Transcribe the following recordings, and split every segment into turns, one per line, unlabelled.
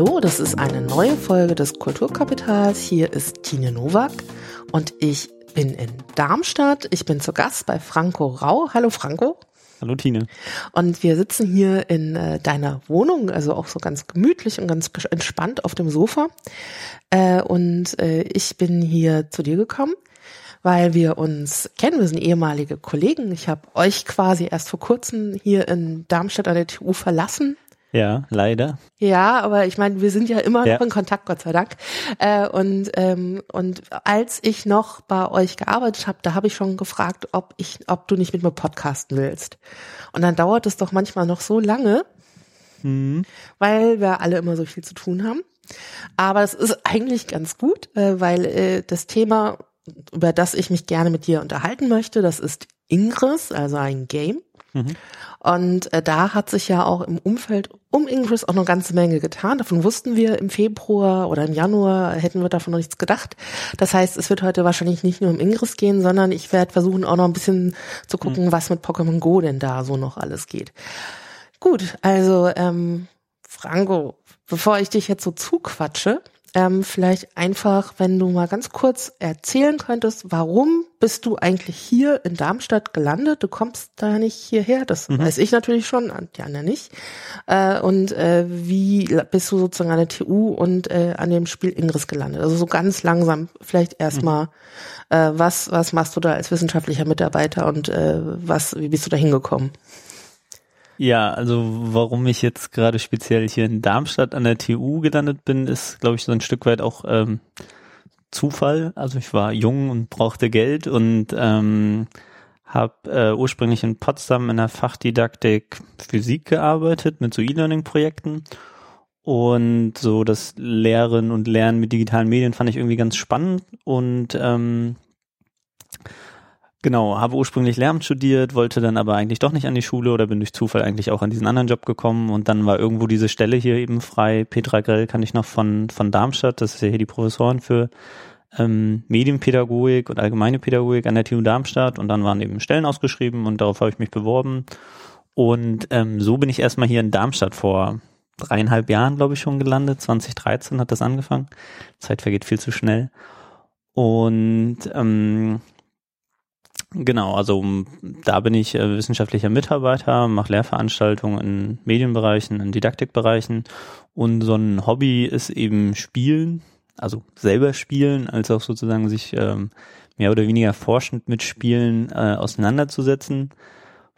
Hallo, das ist eine neue Folge des Kulturkapitals. Hier ist Tine Nowak und ich bin in Darmstadt. Ich bin zu Gast bei Franco Rau. Hallo Franco.
Hallo Tine.
Und wir sitzen hier in äh, deiner Wohnung, also auch so ganz gemütlich und ganz entspannt auf dem Sofa. Äh, und äh, ich bin hier zu dir gekommen, weil wir uns kennen. Wir sind ehemalige Kollegen. Ich habe euch quasi erst vor kurzem hier in Darmstadt an der TU verlassen
ja, leider.
Ja, aber ich meine, wir sind ja immer ja. noch in Kontakt, Gott sei Dank. Äh, und ähm, und als ich noch bei euch gearbeitet habe, da habe ich schon gefragt, ob ich, ob du nicht mit mir podcasten willst. Und dann dauert es doch manchmal noch so lange, mhm. weil wir alle immer so viel zu tun haben. Aber es ist eigentlich ganz gut, äh, weil äh, das Thema, über das ich mich gerne mit dir unterhalten möchte, das ist Ingress, also ein Game. Mhm. Und äh, da hat sich ja auch im Umfeld um Ingress auch noch eine ganze Menge getan. Davon wussten wir im Februar oder im Januar, hätten wir davon noch nichts gedacht. Das heißt, es wird heute wahrscheinlich nicht nur um Ingress gehen, sondern ich werde versuchen auch noch ein bisschen zu gucken, mhm. was mit Pokémon Go denn da so noch alles geht. Gut, also ähm, Franco, bevor ich dich jetzt so zuquatsche, ähm, vielleicht einfach, wenn du mal ganz kurz erzählen könntest, warum bist du eigentlich hier in Darmstadt gelandet? Du kommst da nicht hierher, das mhm. weiß ich natürlich schon, die anderen nicht. Äh, und äh, wie bist du sozusagen an der TU und äh, an dem Spiel Ingress gelandet? Also so ganz langsam, vielleicht erstmal, mhm. äh, was, was machst du da als wissenschaftlicher Mitarbeiter und äh, was, wie bist du da hingekommen?
Ja, also warum ich jetzt gerade speziell hier in Darmstadt an der TU gelandet bin, ist, glaube ich, so ein Stück weit auch ähm, Zufall. Also ich war jung und brauchte Geld und ähm, habe äh, ursprünglich in Potsdam in der Fachdidaktik Physik gearbeitet mit so E-Learning-Projekten. Und so das Lehren und Lernen mit digitalen Medien fand ich irgendwie ganz spannend und ähm, Genau, habe ursprünglich Lehramt studiert, wollte dann aber eigentlich doch nicht an die Schule oder bin durch Zufall eigentlich auch an diesen anderen Job gekommen und dann war irgendwo diese Stelle hier eben frei. Petra Grell kann ich noch von, von Darmstadt, das ist ja hier die Professorin für ähm, Medienpädagogik und allgemeine Pädagogik an der TU Darmstadt und dann waren eben Stellen ausgeschrieben und darauf habe ich mich beworben und ähm, so bin ich erstmal hier in Darmstadt vor dreieinhalb Jahren, glaube ich, schon gelandet. 2013 hat das angefangen. Zeit vergeht viel zu schnell. Und ähm, Genau, also da bin ich äh, wissenschaftlicher Mitarbeiter, mache Lehrveranstaltungen in Medienbereichen, in Didaktikbereichen und so ein Hobby ist eben Spielen, also selber spielen, als auch sozusagen sich ähm, mehr oder weniger forschend mit Spielen äh, auseinanderzusetzen.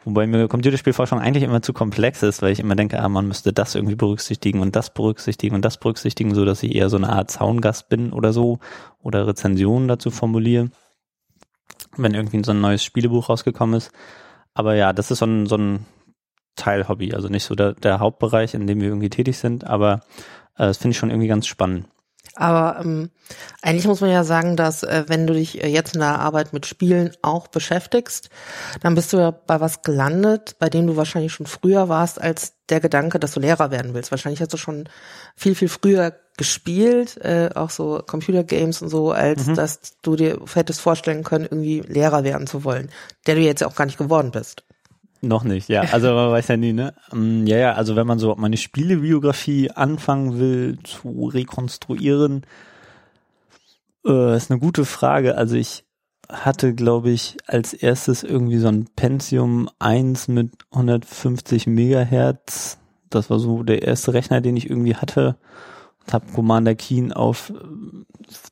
Wobei mir Computerspielforschung eigentlich immer zu komplex ist, weil ich immer denke, ah, man müsste das irgendwie berücksichtigen und das berücksichtigen und das berücksichtigen, so dass ich eher so eine Art Zaungast bin oder so oder Rezensionen dazu formuliere wenn irgendwie so ein neues Spielebuch rausgekommen ist. Aber ja, das ist so ein, so ein Teilhobby, also nicht so der, der Hauptbereich, in dem wir irgendwie tätig sind, aber äh, das finde ich schon irgendwie ganz spannend.
Aber ähm, eigentlich muss man ja sagen, dass äh, wenn du dich äh, jetzt in der Arbeit mit Spielen auch beschäftigst, dann bist du ja bei was gelandet, bei dem du wahrscheinlich schon früher warst als der Gedanke, dass du Lehrer werden willst. Wahrscheinlich hast du schon viel, viel früher gespielt, äh, auch so Computergames und so, als mhm. dass du dir hättest vorstellen können, irgendwie Lehrer werden zu wollen, der du jetzt auch gar nicht geworden bist.
Noch nicht, ja. Also man weiß ja nie, ne? Mm, ja, ja, also wenn man so meine Spielebiografie anfangen will zu rekonstruieren, äh, ist eine gute Frage. Also ich hatte, glaube ich, als erstes irgendwie so ein Pentium 1 mit 150 Megahertz. Das war so der erste Rechner, den ich irgendwie hatte und habe Commander Keen auf äh,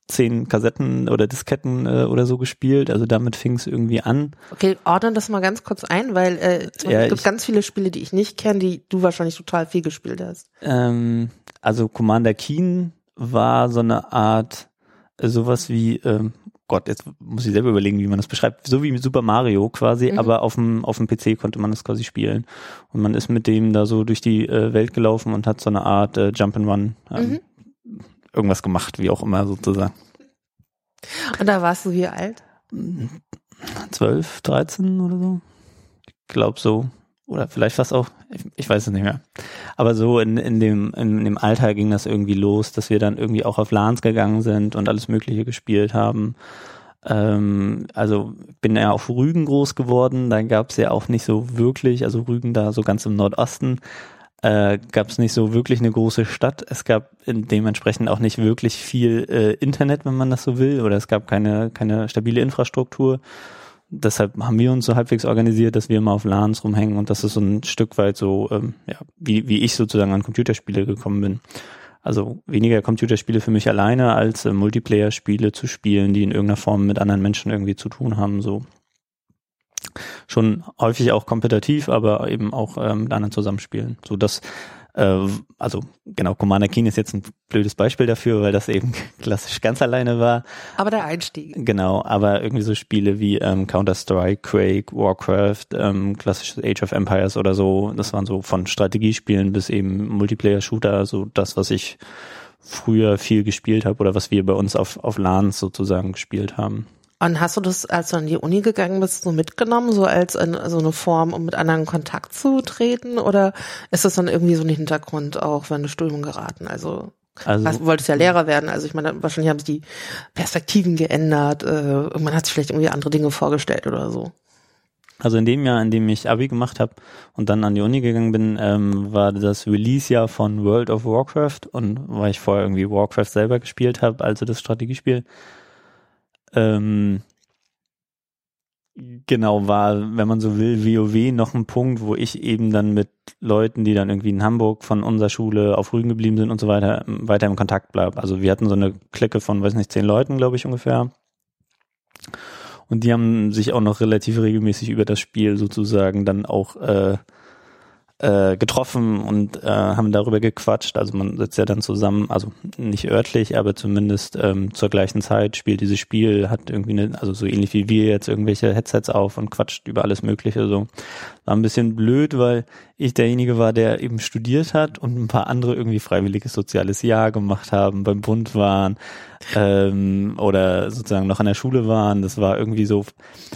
zehn Kassetten oder Disketten äh, oder so gespielt. Also damit fing es irgendwie an.
Okay, ordne das mal ganz kurz ein, weil äh, ja, es gibt ich, ganz viele Spiele, die ich nicht kenne, die du wahrscheinlich total viel gespielt hast.
Ähm, also Commander Keen war so eine Art äh, sowas wie ähm, Gott, jetzt muss ich selber überlegen, wie man das beschreibt. So wie mit Super Mario quasi, mhm. aber auf dem, auf dem PC konnte man das quasi spielen. Und man ist mit dem da so durch die äh, Welt gelaufen und hat so eine Art äh, Jump-and-Run ähm, mhm. Irgendwas gemacht, wie auch immer sozusagen.
Und da warst du wie alt?
12, 13 oder so. Ich glaube so. Oder vielleicht fast auch, ich, ich, weiß es nicht mehr. Aber so in, in, dem, in dem Alter ging das irgendwie los, dass wir dann irgendwie auch auf LANs gegangen sind und alles Mögliche gespielt haben. Ähm, also bin ja auf Rügen groß geworden, da gab es ja auch nicht so wirklich, also Rügen da so ganz im Nordosten, äh, gab es nicht so wirklich eine große Stadt. Es gab dementsprechend auch nicht wirklich viel äh, Internet, wenn man das so will, oder es gab keine, keine stabile Infrastruktur. Deshalb haben wir uns so halbwegs organisiert, dass wir immer auf LANs rumhängen und das ist so ein Stück weit so, ähm, ja, wie, wie ich sozusagen an Computerspiele gekommen bin. Also weniger Computerspiele für mich alleine als äh, Multiplayer-Spiele zu spielen, die in irgendeiner Form mit anderen Menschen irgendwie zu tun haben. So schon häufig auch kompetitiv, aber eben auch ähm, mit anderen zusammenspielen. So dass äh, also genau, Commander Keen ist jetzt ein blödes Beispiel dafür, weil das eben klassisch ganz alleine war.
Aber der Einstieg.
Genau, aber irgendwie so Spiele wie ähm, Counter-Strike, Quake, Warcraft, ähm, klassisches Age of Empires oder so, das waren so von Strategiespielen bis eben Multiplayer-Shooter, so das, was ich früher viel gespielt habe oder was wir bei uns auf, auf LANs sozusagen gespielt haben.
Und hast du das, als du an die Uni gegangen bist, so mitgenommen, so als eine, so eine Form, um mit anderen in Kontakt zu treten? Oder ist das dann irgendwie so ein Hintergrund auch wenn du Studium geraten? Also, also du wolltest ja Lehrer werden. Also ich meine, wahrscheinlich haben sich die Perspektiven geändert. Äh, man hat sich vielleicht irgendwie andere Dinge vorgestellt oder so.
Also in dem Jahr, in dem ich Abi gemacht habe und dann an die Uni gegangen bin, ähm, war das Release-Jahr von World of Warcraft und weil ich vorher irgendwie Warcraft selber gespielt habe, also das Strategiespiel, ähm, genau war, wenn man so will, WoW noch ein Punkt, wo ich eben dann mit Leuten, die dann irgendwie in Hamburg von unserer Schule auf Rügen geblieben sind und so weiter, weiter im Kontakt bleib. Also wir hatten so eine Clique von, weiß nicht, zehn Leuten, glaube ich, ungefähr. Und die haben sich auch noch relativ regelmäßig über das Spiel sozusagen dann auch äh, äh, getroffen und äh, haben darüber gequatscht. Also man sitzt ja dann zusammen, also nicht örtlich, aber zumindest ähm, zur gleichen Zeit spielt dieses Spiel, hat irgendwie eine, also so ähnlich wie wir jetzt irgendwelche Headsets auf und quatscht über alles Mögliche so. War ein bisschen blöd, weil ich derjenige war, der eben studiert hat und ein paar andere irgendwie freiwilliges soziales Jahr gemacht haben, beim Bund waren ähm, oder sozusagen noch an der Schule waren. Das war irgendwie so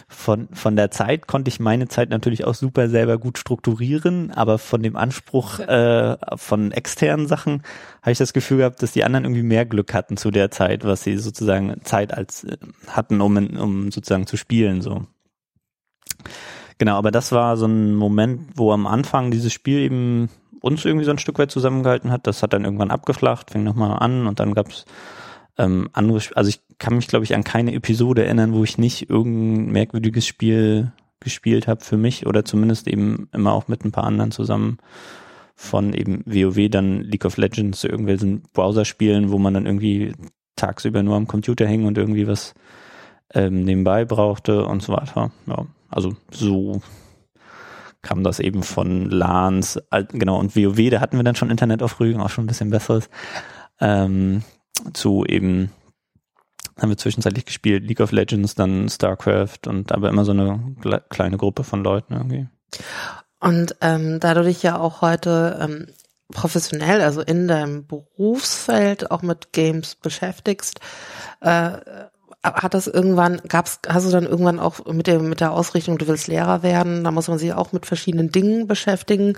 von von der Zeit konnte ich meine Zeit natürlich auch super selber gut strukturieren, aber von dem Anspruch äh, von externen Sachen habe ich das Gefühl gehabt, dass die anderen irgendwie mehr Glück hatten zu der Zeit, was sie sozusagen Zeit als äh, hatten, um um sozusagen zu spielen so. Genau, aber das war so ein Moment, wo am Anfang dieses Spiel eben uns irgendwie so ein Stück weit zusammengehalten hat. Das hat dann irgendwann abgeflacht, fing nochmal an und dann gab's ähm, andere, also ich kann mich, glaube ich, an keine Episode erinnern, wo ich nicht irgendein merkwürdiges Spiel gespielt habe für mich oder zumindest eben immer auch mit ein paar anderen zusammen von eben WoW, dann League of Legends zu irgendwelchen Browserspielen, wo man dann irgendwie tagsüber nur am Computer hängen und irgendwie was ähm, nebenbei brauchte und so weiter. Ja. Also so kam das eben von LANs, genau, und WoW, da hatten wir dann schon Internet auf Rügen, auch schon ein bisschen besseres, ähm, zu eben, haben wir zwischenzeitlich gespielt, League of Legends, dann StarCraft und aber immer so eine kleine Gruppe von Leuten irgendwie.
Und ähm, da du dich ja auch heute ähm, professionell, also in deinem Berufsfeld auch mit Games beschäftigst, äh, hat das irgendwann, gab's, hast du dann irgendwann auch mit der, mit der Ausrichtung, du willst Lehrer werden, da muss man sich auch mit verschiedenen Dingen beschäftigen.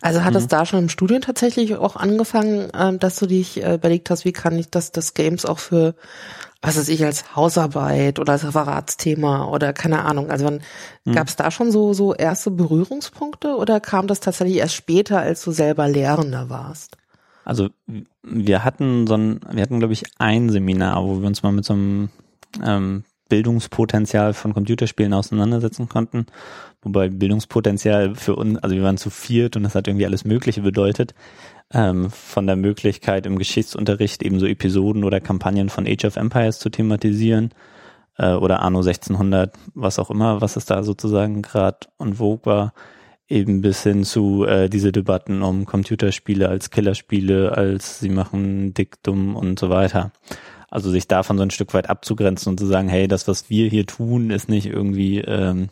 Also hat mhm. da schon im Studium tatsächlich auch angefangen, äh, dass du dich äh, überlegt hast, wie kann ich das, das Games auch für, was weiß ich, als Hausarbeit oder als Referatsthema oder keine Ahnung. Also wann, mhm. gab es da schon so, so erste Berührungspunkte oder kam das tatsächlich erst später, als du selber Lehrender warst?
Also wir hatten so ein, wir hatten glaube ich ein Seminar, wo wir uns mal mit so einem ähm, Bildungspotenzial von Computerspielen auseinandersetzen konnten. Wobei Bildungspotenzial für uns, also wir waren zu viert und das hat irgendwie alles Mögliche bedeutet. Ähm, von der Möglichkeit im Geschichtsunterricht eben so Episoden oder Kampagnen von Age of Empires zu thematisieren äh, oder Anno 1600, was auch immer, was es da sozusagen gerade und vogue war, eben bis hin zu äh, diese Debatten um Computerspiele als Killerspiele, als sie machen Diktum und so weiter. Also sich davon so ein Stück weit abzugrenzen und zu sagen, hey, das, was wir hier tun, ist nicht irgendwie ähm,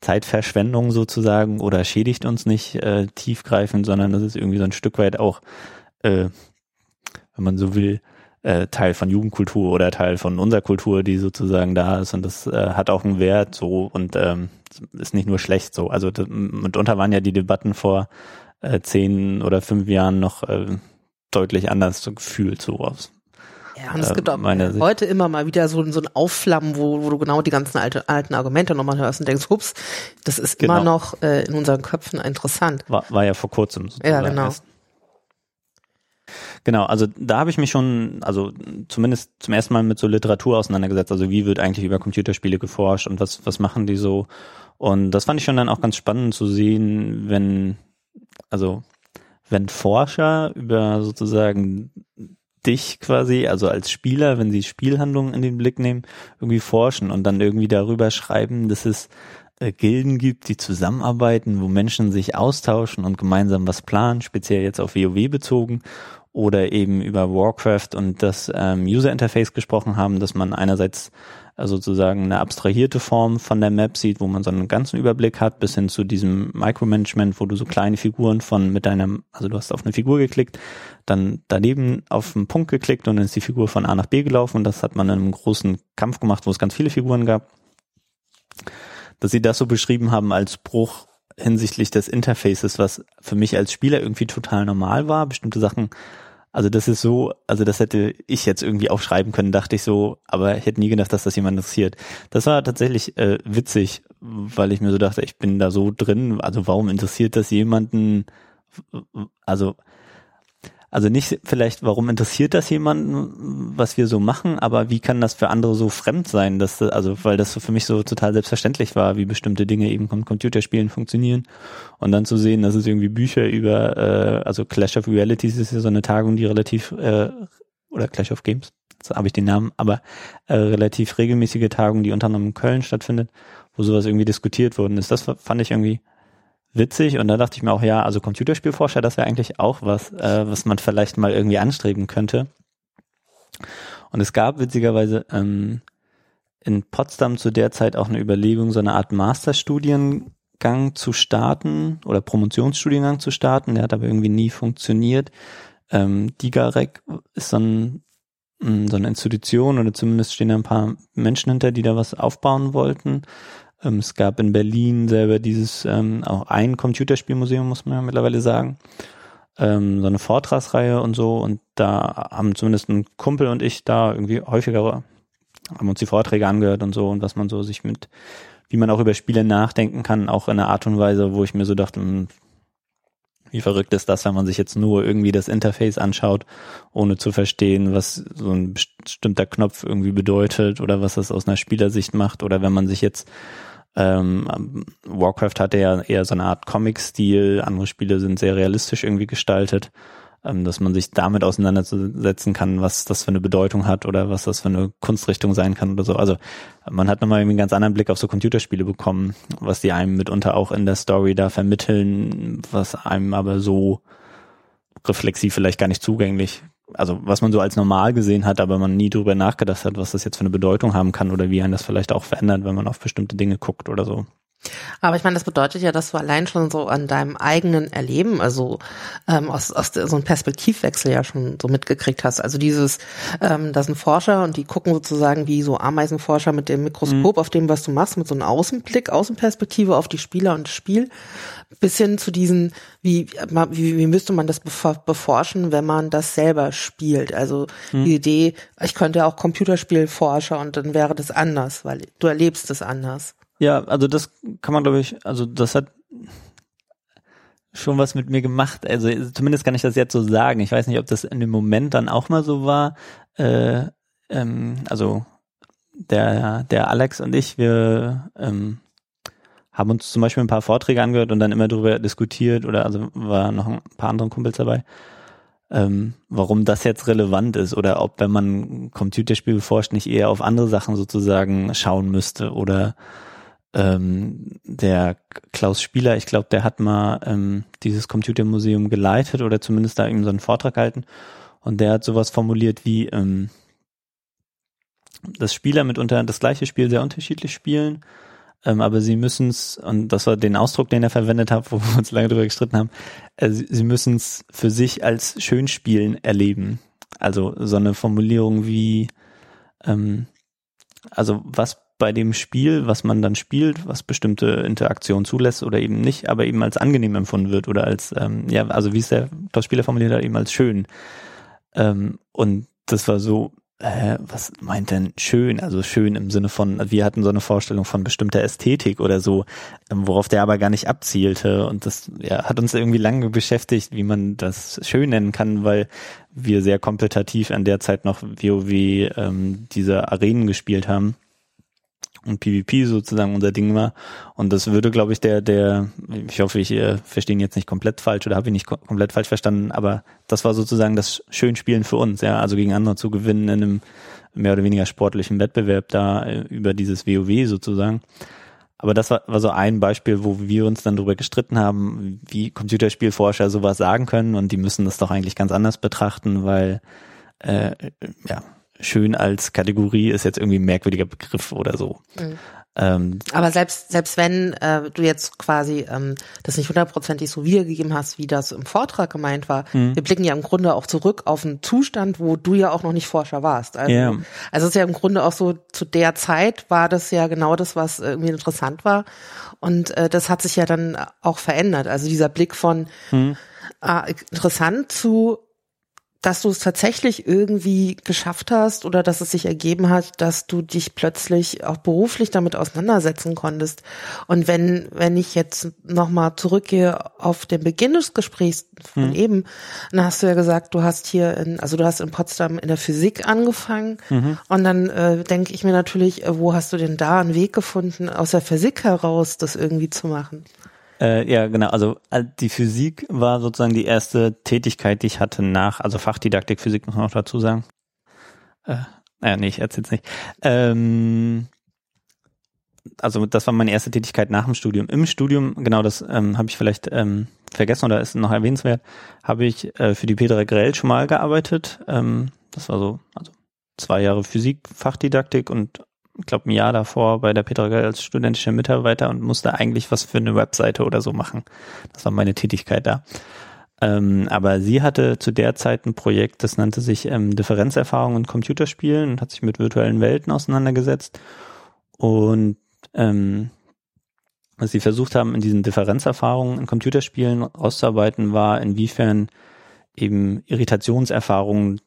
Zeitverschwendung sozusagen oder schädigt uns nicht äh, tiefgreifend, sondern das ist irgendwie so ein Stück weit auch, äh, wenn man so will, äh, Teil von Jugendkultur oder Teil von unserer Kultur, die sozusagen da ist und das äh, hat auch einen Wert so und ähm, ist nicht nur schlecht so. Also mitunter waren ja die Debatten vor äh, zehn oder fünf Jahren noch äh, deutlich anders gefühlt so aus
Ja, und es äh, gibt auch heute immer mal wieder so, so ein Aufflammen, wo, wo du genau die ganzen alte, alten Argumente nochmal hörst und denkst, hups, das ist genau. immer noch äh, in unseren Köpfen interessant.
War, war ja vor kurzem.
Ja, genau. Erst.
Genau, also da habe ich mich schon, also zumindest zum ersten Mal mit so Literatur auseinandergesetzt. Also wie wird eigentlich über Computerspiele geforscht und was, was machen die so? Und das fand ich schon dann auch ganz spannend zu sehen, wenn, also wenn Forscher über sozusagen dich quasi, also als Spieler, wenn sie Spielhandlungen in den Blick nehmen, irgendwie forschen und dann irgendwie darüber schreiben, dass es äh, Gilden gibt, die zusammenarbeiten, wo Menschen sich austauschen und gemeinsam was planen, speziell jetzt auf WoW bezogen oder eben über Warcraft und das ähm, User Interface gesprochen haben, dass man einerseits äh, sozusagen eine abstrahierte Form von der Map sieht, wo man so einen ganzen Überblick hat, bis hin zu diesem Micromanagement, wo du so kleine Figuren von mit deinem, also du hast auf eine Figur geklickt, dann daneben auf einen Punkt geklickt und dann ist die Figur von A nach B gelaufen und das hat man in einem großen Kampf gemacht, wo es ganz viele Figuren gab. Dass sie das so beschrieben haben als Bruch hinsichtlich des Interfaces, was für mich als Spieler irgendwie total normal war, bestimmte Sachen also das ist so, also das hätte ich jetzt irgendwie aufschreiben können, dachte ich so, aber ich hätte nie gedacht, dass das jemand interessiert. Das war tatsächlich äh, witzig, weil ich mir so dachte, ich bin da so drin, also warum interessiert das jemanden, also also nicht vielleicht, warum interessiert das jemanden, was wir so machen, aber wie kann das für andere so fremd sein, dass also weil das für mich so total selbstverständlich war, wie bestimmte Dinge eben von Computerspielen funktionieren und dann zu sehen, dass es irgendwie Bücher über äh, also Clash of Realities ist ja so eine Tagung, die relativ äh, oder Clash of Games, jetzt habe ich den Namen, aber äh, relativ regelmäßige Tagung, die unter anderem in Köln stattfindet, wo sowas irgendwie diskutiert worden ist. Das fand ich irgendwie witzig und da dachte ich mir auch, ja, also Computerspielforscher, das wäre eigentlich auch was, äh, was man vielleicht mal irgendwie anstreben könnte. Und es gab witzigerweise ähm, in Potsdam zu der Zeit auch eine Überlegung, so eine Art Masterstudiengang zu starten oder Promotionsstudiengang zu starten. Der hat aber irgendwie nie funktioniert. Ähm, Digarek ist so, ein, mm, so eine Institution oder zumindest stehen da ein paar Menschen hinter, die da was aufbauen wollten. Ähm, es gab in Berlin selber dieses, ähm, auch ein Computerspielmuseum, muss man ja mittlerweile sagen. Ähm, so eine Vortragsreihe und so. Und da haben zumindest ein Kumpel und ich da irgendwie häufiger, haben uns die Vorträge angehört und so und was man so sich mit, wie man auch über Spiele nachdenken kann, auch in einer Art und Weise, wo ich mir so dachte, hm, wie verrückt ist das, wenn man sich jetzt nur irgendwie das Interface anschaut, ohne zu verstehen, was so ein bestimmter Knopf irgendwie bedeutet oder was das aus einer Spielersicht macht oder wenn man sich jetzt ähm, Warcraft hatte ja eher so eine Art Comic-Stil, andere Spiele sind sehr realistisch irgendwie gestaltet, dass man sich damit auseinandersetzen kann, was das für eine Bedeutung hat oder was das für eine Kunstrichtung sein kann oder so. Also man hat nochmal einen ganz anderen Blick auf so Computerspiele bekommen, was die einem mitunter auch in der Story da vermitteln, was einem aber so reflexiv vielleicht gar nicht zugänglich also was man so als normal gesehen hat, aber man nie drüber nachgedacht hat, was das jetzt für eine Bedeutung haben kann oder wie einen das vielleicht auch verändert, wenn man auf bestimmte Dinge guckt oder so.
Aber ich meine, das bedeutet ja, dass du allein schon so an deinem eigenen Erleben, also ähm, aus, aus so einem Perspektivwechsel ja schon so mitgekriegt hast. Also dieses, ähm, da sind Forscher und die gucken sozusagen wie so Ameisenforscher mit dem Mikroskop mhm. auf dem, was du machst, mit so einem Außenblick, Außenperspektive auf die Spieler und das Spiel, bis hin zu diesen, wie, wie, wie müsste man das beforschen, wenn man das selber spielt. Also mhm. die Idee, ich könnte auch Computerspielforscher und dann wäre das anders, weil du erlebst es anders.
Ja, also das kann man, glaube ich, also das hat schon was mit mir gemacht. Also zumindest kann ich das jetzt so sagen. Ich weiß nicht, ob das in dem Moment dann auch mal so war. Äh, ähm, also der, der Alex und ich, wir ähm, haben uns zum Beispiel ein paar Vorträge angehört und dann immer darüber diskutiert oder also war noch ein paar andere Kumpels dabei, ähm, warum das jetzt relevant ist oder ob, wenn man Computerspiele forscht, nicht eher auf andere Sachen sozusagen schauen müsste oder ähm, der Klaus Spieler, ich glaube, der hat mal ähm, dieses Computermuseum geleitet oder zumindest da eben so einen Vortrag gehalten und der hat sowas formuliert wie, ähm, dass Spieler mitunter das gleiche Spiel sehr unterschiedlich spielen, ähm, aber sie müssen es, und das war den Ausdruck, den er verwendet hat, wo wir uns lange darüber gestritten haben, äh, sie, sie müssen es für sich als schön spielen erleben. Also so eine Formulierung wie, ähm, also was bei dem Spiel, was man dann spielt, was bestimmte Interaktionen zulässt oder eben nicht, aber eben als angenehm empfunden wird oder als, ähm, ja, also wie es der Spieler formuliert hat, eben als schön. Ähm, und das war so äh, was meint denn schön? Also schön im Sinne von, wir hatten so eine Vorstellung von bestimmter Ästhetik oder so, ähm, worauf der aber gar nicht abzielte. Und das ja, hat uns irgendwie lange beschäftigt, wie man das schön nennen kann, weil wir sehr kompetitiv an der Zeit noch WoW ähm, diese Arenen gespielt haben und PvP sozusagen unser Ding war. Und das würde, glaube ich, der, der, ich hoffe, ich äh, verstehe ihn jetzt nicht komplett falsch oder habe ihn nicht ko komplett falsch verstanden, aber das war sozusagen das Schönspielen für uns, ja, also gegen andere zu gewinnen in einem mehr oder weniger sportlichen Wettbewerb da äh, über dieses WoW sozusagen. Aber das war, war so ein Beispiel, wo wir uns dann darüber gestritten haben, wie Computerspielforscher sowas sagen können und die müssen das doch eigentlich ganz anders betrachten, weil äh, ja, schön als Kategorie ist jetzt irgendwie ein merkwürdiger Begriff oder so. Mhm.
Ähm, Aber selbst selbst wenn äh, du jetzt quasi ähm, das nicht hundertprozentig so wiedergegeben hast, wie das im Vortrag gemeint war, mhm. wir blicken ja im Grunde auch zurück auf einen Zustand, wo du ja auch noch nicht Forscher warst. Also, yeah. also es ist ja im Grunde auch so, zu der Zeit war das ja genau das, was irgendwie interessant war. Und äh, das hat sich ja dann auch verändert. Also dieser Blick von mhm. äh, interessant zu dass du es tatsächlich irgendwie geschafft hast oder dass es sich ergeben hat, dass du dich plötzlich auch beruflich damit auseinandersetzen konntest. Und wenn, wenn ich jetzt nochmal zurückgehe auf den Beginn des Gesprächs von mhm. eben, dann hast du ja gesagt, du hast hier in, also du hast in Potsdam in der Physik angefangen. Mhm. Und dann äh, denke ich mir natürlich, äh, wo hast du denn da einen Weg gefunden, aus der Physik heraus das irgendwie zu machen?
Äh, ja, genau. Also äh, die Physik war sozusagen die erste Tätigkeit, die ich hatte nach, also Fachdidaktik Physik muss man noch dazu sagen. Äh, naja, nee, ich erzähl's nicht. Ähm, also das war meine erste Tätigkeit nach dem Studium. Im Studium, genau, das ähm, habe ich vielleicht ähm, vergessen oder ist noch erwähnenswert, habe ich äh, für die Petra Grell schon mal gearbeitet. Ähm, das war so, also zwei Jahre Physik, Fachdidaktik und ich glaube, ein Jahr davor bei der Petra Gell als studentischer Mitarbeiter und musste eigentlich was für eine Webseite oder so machen. Das war meine Tätigkeit da. Ähm, aber sie hatte zu der Zeit ein Projekt, das nannte sich ähm, Differenzerfahrung in Computerspielen und hat sich mit virtuellen Welten auseinandergesetzt. Und ähm, was sie versucht haben, in diesen Differenzerfahrungen in Computerspielen auszuarbeiten, war, inwiefern eben Irritationserfahrungen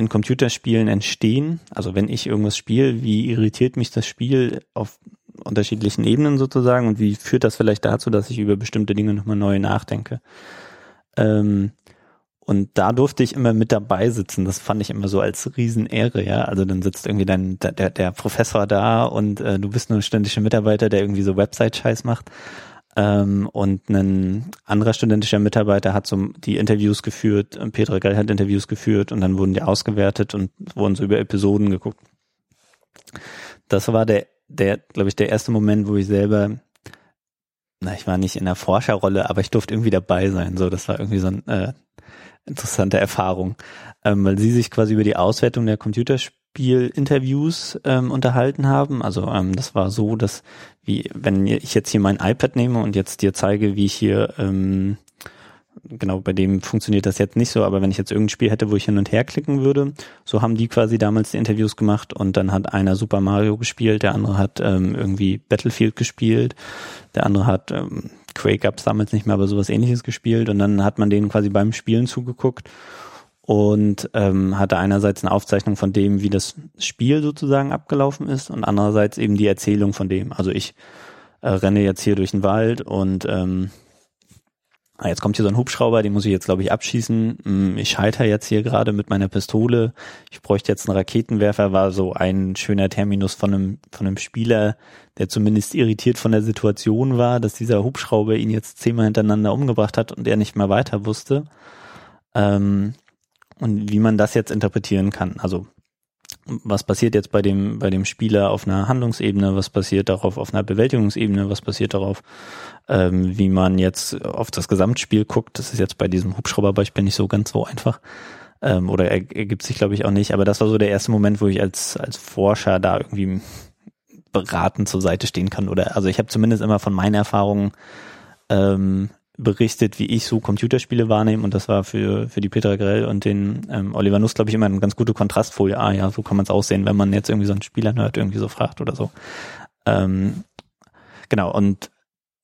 in Computerspielen entstehen. Also wenn ich irgendwas spiele, wie irritiert mich das Spiel auf unterschiedlichen Ebenen sozusagen und wie führt das vielleicht dazu, dass ich über bestimmte Dinge nochmal neu nachdenke. Ähm, und da durfte ich immer mit dabei sitzen. Das fand ich immer so als Riesenehre, ja. Also dann sitzt irgendwie dein, der, der Professor da und äh, du bist nur ein ständiger Mitarbeiter, der irgendwie so Website-Scheiß macht. Ähm, und ein anderer studentischer Mitarbeiter hat so die Interviews geführt, Petra Gell hat Interviews geführt und dann wurden die ausgewertet und wurden so über Episoden geguckt. Das war der, der, glaube ich, der erste Moment, wo ich selber, na, ich war nicht in der Forscherrolle, aber ich durfte irgendwie dabei sein. So, das war irgendwie so eine äh, interessante Erfahrung, ähm, weil sie sich quasi über die Auswertung der Computerspiele Spielinterviews ähm, unterhalten haben. Also ähm, das war so, dass wie wenn ich jetzt hier mein iPad nehme und jetzt dir zeige, wie ich hier ähm, genau bei dem funktioniert das jetzt nicht so, aber wenn ich jetzt irgendein Spiel hätte, wo ich hin und her klicken würde, so haben die quasi damals die Interviews gemacht und dann hat einer Super Mario gespielt, der andere hat ähm, irgendwie Battlefield gespielt, der andere hat ähm, Quake gab's damals nicht mehr, aber sowas ähnliches gespielt und dann hat man denen quasi beim Spielen zugeguckt und ähm, hatte einerseits eine Aufzeichnung von dem, wie das Spiel sozusagen abgelaufen ist und andererseits eben die Erzählung von dem. Also ich äh, renne jetzt hier durch den Wald und ähm, ah, jetzt kommt hier so ein Hubschrauber, den muss ich jetzt glaube ich abschießen. Hm, ich scheitere jetzt hier gerade mit meiner Pistole. Ich bräuchte jetzt einen Raketenwerfer, war so ein schöner Terminus von einem von einem Spieler, der zumindest irritiert von der Situation war, dass dieser Hubschrauber ihn jetzt zehnmal hintereinander umgebracht hat und er nicht mehr weiter wusste. Ähm, und wie man das jetzt interpretieren kann. Also was passiert jetzt bei dem, bei dem Spieler auf einer Handlungsebene, was passiert darauf auf einer Bewältigungsebene, was passiert darauf, ähm, wie man jetzt auf das Gesamtspiel guckt. Das ist jetzt bei diesem Hubschrauberbeispiel nicht so ganz so einfach. Ähm, oder ergibt sich, glaube ich, auch nicht. Aber das war so der erste Moment, wo ich als, als Forscher da irgendwie beratend zur Seite stehen kann. Oder also ich habe zumindest immer von meinen Erfahrungen ähm, berichtet, wie ich so Computerspiele wahrnehme und das war für, für die Petra Grell und den ähm, Oliver Nuss, glaube ich, immer eine ganz gute Kontrastfolie. Ah ja, so kann man es aussehen, wenn man jetzt irgendwie so einen Spieler hört, irgendwie so fragt oder so. Ähm, genau, und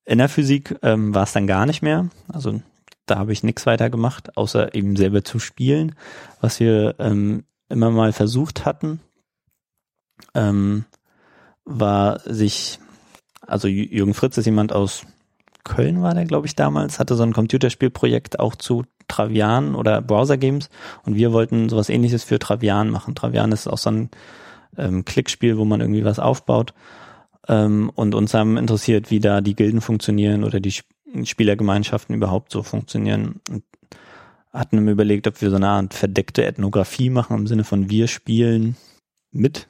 in der Physik ähm, war es dann gar nicht mehr. Also da habe ich nichts weiter gemacht, außer eben selber zu spielen. Was wir ähm, immer mal versucht hatten, ähm, war sich, also Jürgen Fritz ist jemand aus Köln war der, glaube ich, damals, hatte so ein Computerspielprojekt auch zu Travian oder Browser Games und wir wollten sowas ähnliches für Travian machen. Travian ist auch so ein ähm, Klickspiel, wo man irgendwie was aufbaut. Ähm, und uns haben interessiert, wie da die Gilden funktionieren oder die Spielergemeinschaften überhaupt so funktionieren. Und hatten mir überlegt, ob wir so eine Art verdeckte Ethnographie machen im Sinne von wir spielen mit.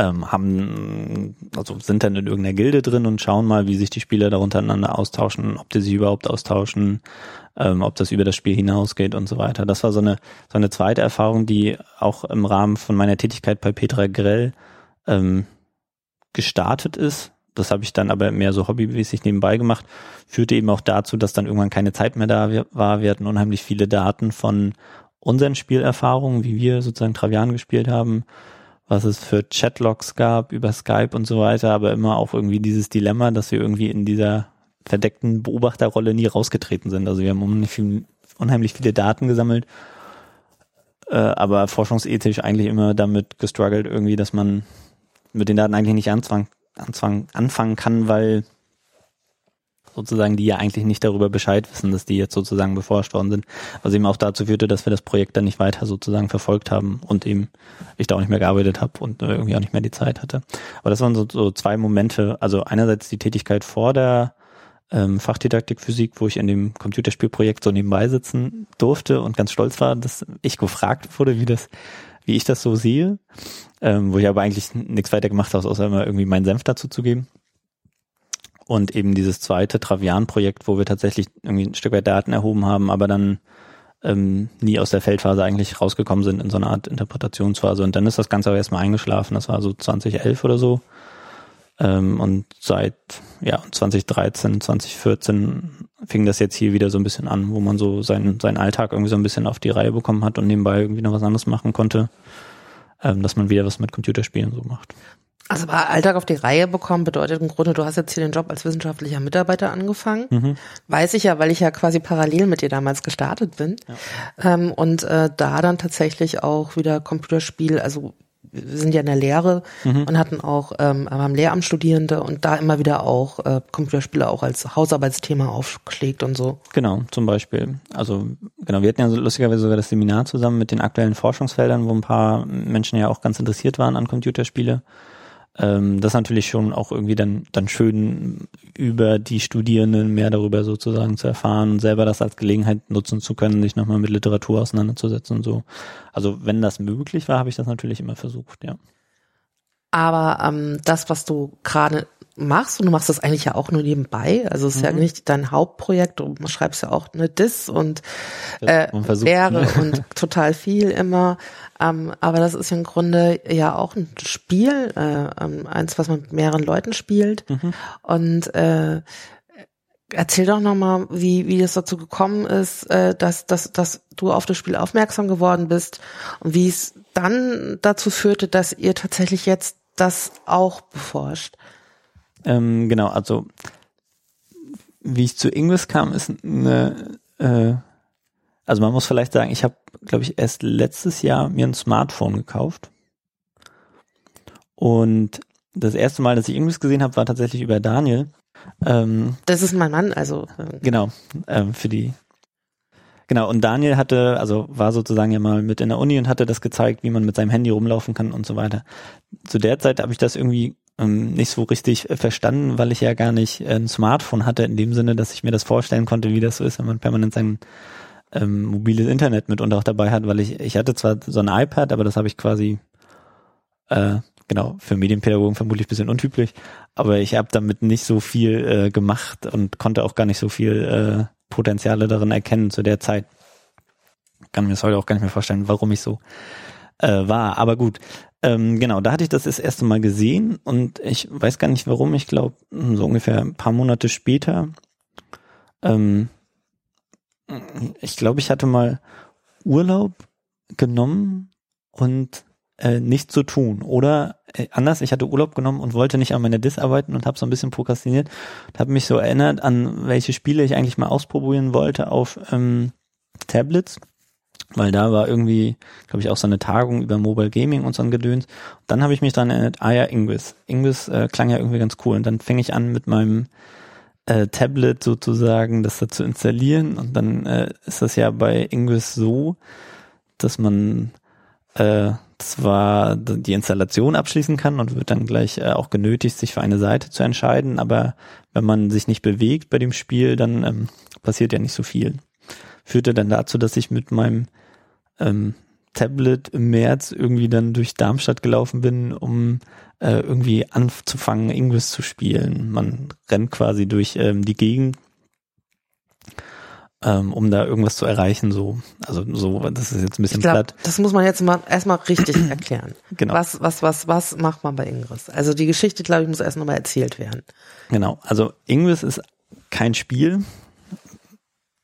Ähm, haben, also sind dann in irgendeiner Gilde drin und schauen mal, wie sich die Spieler da untereinander austauschen, ob die sich überhaupt austauschen, ähm, ob das über das Spiel hinausgeht und so weiter. Das war so eine, so eine zweite Erfahrung, die auch im Rahmen von meiner Tätigkeit bei Petra Grell ähm, gestartet ist das habe ich dann aber mehr so hobbymäßig nebenbei gemacht, führte eben auch dazu, dass dann irgendwann keine Zeit mehr da war. Wir hatten unheimlich viele Daten von unseren Spielerfahrungen, wie wir sozusagen Travian gespielt haben, was es für Chatlogs gab über Skype und so weiter, aber immer auch irgendwie dieses Dilemma, dass wir irgendwie in dieser verdeckten Beobachterrolle nie rausgetreten sind. Also wir haben unheimlich, viel, unheimlich viele Daten gesammelt, äh, aber forschungsethisch eigentlich immer damit gestruggelt irgendwie, dass man mit den Daten eigentlich nicht anfangen anfangen, anfangen kann, weil sozusagen die ja eigentlich nicht darüber Bescheid wissen, dass die jetzt sozusagen beforscht worden sind, was eben auch dazu führte, dass wir das Projekt dann nicht weiter sozusagen verfolgt haben und eben ich da auch nicht mehr gearbeitet habe und irgendwie auch nicht mehr die Zeit hatte. Aber das waren so, so zwei Momente, also einerseits die Tätigkeit vor der ähm, Fachdidaktik Physik, wo ich in dem Computerspielprojekt so nebenbei sitzen durfte und ganz stolz war, dass ich gefragt wurde, wie das, wie ich das so sehe ähm, wo ich aber eigentlich nichts weiter gemacht habe, außer immer irgendwie meinen Senf dazu zu geben. Und eben dieses zweite Travian-Projekt, wo wir tatsächlich irgendwie ein Stück weit Daten erhoben haben, aber dann ähm, nie aus der Feldphase eigentlich rausgekommen sind in so einer Art Interpretationsphase. Und dann ist das Ganze auch erstmal eingeschlafen. Das war so 2011 oder so. Ähm, und seit ja 2013, 2014 fing das jetzt hier wieder so ein bisschen an, wo man so seinen, seinen Alltag irgendwie so ein bisschen auf die Reihe bekommen hat und nebenbei irgendwie noch was anderes machen konnte ähm, dass man wieder was mit Computerspielen so macht.
Also Alltag auf die Reihe bekommen bedeutet im Grunde, du hast jetzt hier den Job als wissenschaftlicher Mitarbeiter angefangen. Mhm. Weiß ich ja, weil ich ja quasi parallel mit dir damals gestartet bin. Ja. Ähm, und äh, da dann tatsächlich auch wieder Computerspiel, also wir sind ja in der Lehre mhm. und hatten auch ähm, am Lehramt Studierende und da immer wieder auch äh, Computerspiele auch als Hausarbeitsthema aufgeschlägt und so.
Genau, zum Beispiel. Also genau, wir hatten ja so lustigerweise sogar das Seminar zusammen mit den aktuellen Forschungsfeldern, wo ein paar Menschen ja auch ganz interessiert waren an Computerspiele ähm, das ist natürlich schon auch irgendwie dann, dann schön, über die Studierenden mehr darüber sozusagen zu erfahren und selber das als Gelegenheit nutzen zu können, sich nochmal mit Literatur auseinanderzusetzen und so. Also wenn das möglich war, habe ich das natürlich immer versucht, ja.
Aber ähm, das, was du gerade machst und du machst das eigentlich ja auch nur nebenbei. Also es ist mhm. ja nicht dein Hauptprojekt. Du schreibst ja auch eine Dis und äh, Lehre und total viel immer. Ähm, aber das ist im Grunde ja auch ein Spiel, äh, ähm, eins, was man mit mehreren Leuten spielt. Mhm. Und äh, Erzähl doch nochmal, wie, wie es dazu gekommen ist, äh, dass, dass, dass du auf das Spiel aufmerksam geworden bist und wie es dann dazu führte, dass ihr tatsächlich jetzt das auch beforscht.
Ähm, genau, also wie ich zu Ingress kam, ist eine, äh, also man muss vielleicht sagen, ich habe, glaube ich, erst letztes Jahr mir ein Smartphone gekauft. Und das erste Mal, dass ich Ingress gesehen habe, war tatsächlich über Daniel.
Ähm, das ist mein Mann, also.
Äh, genau, ähm, für die. Genau, und Daniel hatte, also war sozusagen ja mal mit in der Uni und hatte das gezeigt, wie man mit seinem Handy rumlaufen kann und so weiter. Zu der Zeit habe ich das irgendwie ähm, nicht so richtig äh, verstanden, weil ich ja gar nicht äh, ein Smartphone hatte, in dem Sinne, dass ich mir das vorstellen konnte, wie das so ist, wenn man permanent sein ähm, mobiles Internet mitunter auch dabei hat, weil ich, ich hatte zwar so ein iPad, aber das habe ich quasi äh, genau, für Medienpädagogen vermutlich bisschen untypisch, aber ich habe damit nicht so viel äh, gemacht und konnte auch gar nicht so viel äh, Potenziale darin erkennen zu der Zeit. Kann mir das heute auch gar nicht mehr vorstellen, warum ich so äh, war. Aber gut, ähm, genau, da hatte ich das das erste Mal gesehen und ich weiß gar nicht warum, ich glaube so ungefähr ein paar Monate später, ähm, ich glaube, ich hatte mal Urlaub genommen und äh, nichts zu tun. Oder äh, anders, ich hatte Urlaub genommen und wollte nicht an meiner Dis arbeiten und habe so ein bisschen prokrastiniert und habe mich so erinnert an welche Spiele ich eigentlich mal ausprobieren wollte auf ähm, Tablets weil da war irgendwie, glaube ich, auch so eine Tagung über Mobile Gaming und so ein Gedöns. Und dann habe ich mich dann erinnert, ah ja, Ingus. Ingus äh, klang ja irgendwie ganz cool. Und dann fing ich an mit meinem äh, Tablet sozusagen das da zu installieren. Und dann äh, ist das ja bei Ingus so, dass man äh, zwar die Installation abschließen kann und wird dann gleich äh, auch genötigt, sich für eine Seite zu entscheiden, aber wenn man sich nicht bewegt bei dem Spiel, dann ähm, passiert ja nicht so viel. Führte dann dazu, dass ich mit meinem ähm, Tablet im März irgendwie dann durch Darmstadt gelaufen bin, um äh, irgendwie anzufangen, Ingress zu spielen. Man rennt quasi durch ähm, die Gegend, ähm, um da irgendwas zu erreichen. So, also so, das ist jetzt ein bisschen
glaub,
platt.
Das muss man jetzt mal erstmal richtig erklären.
Genau.
Was, was, was, was macht man bei Ingress? Also die Geschichte, glaube ich, muss erst nochmal erzählt werden.
Genau. Also Ingress ist kein Spiel.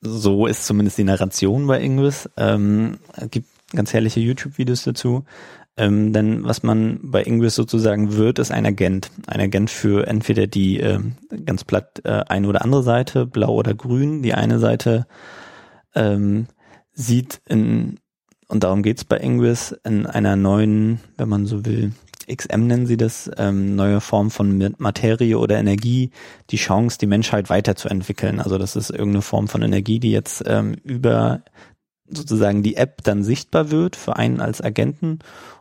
So ist zumindest die Narration bei Ingress. Ähm, gibt ganz herrliche YouTube-Videos dazu. Ähm, denn was man bei Ingress sozusagen wird, ist ein Agent. Ein Agent für entweder die äh, ganz platt äh, eine oder andere Seite, blau oder grün. Die eine Seite ähm, sieht in, und darum geht's bei Ingress, in einer neuen, wenn man so will, XM nennen sie das, ähm, neue Form von Materie oder Energie, die Chance, die Menschheit weiterzuentwickeln. Also das ist irgendeine Form von Energie, die jetzt ähm, über sozusagen die App dann sichtbar wird für einen als Agenten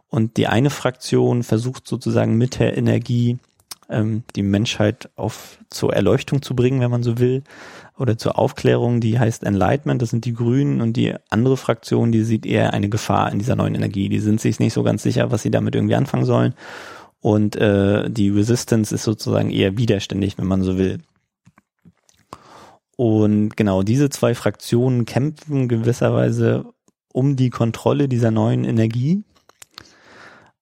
und die eine Fraktion versucht sozusagen mit der Energie ähm, die Menschheit auf zur Erleuchtung zu bringen, wenn man so will, oder zur Aufklärung, die heißt Enlightenment, das sind die Grünen und die andere Fraktion, die sieht eher eine Gefahr in dieser neuen Energie. Die sind sich nicht so ganz sicher, was sie damit irgendwie anfangen sollen. Und äh, die Resistance ist sozusagen eher widerständig, wenn man so will. Und genau diese zwei Fraktionen kämpfen gewisserweise um die Kontrolle dieser neuen Energie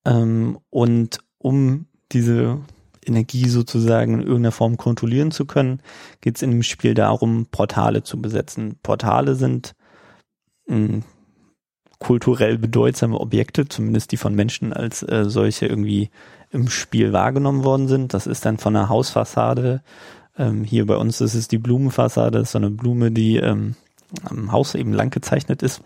ähm, und um diese Energie sozusagen in irgendeiner Form kontrollieren zu können, geht es in dem Spiel darum, Portale zu besetzen. Portale sind mh, hm, kulturell bedeutsame Objekte, zumindest die von Menschen als äh, solche irgendwie im Spiel wahrgenommen worden sind. Das ist dann von einer Hausfassade ähm, hier bei uns ist es die Blumenfassade, das ist so eine Blume, die ähm, am Haus eben lang gezeichnet ist.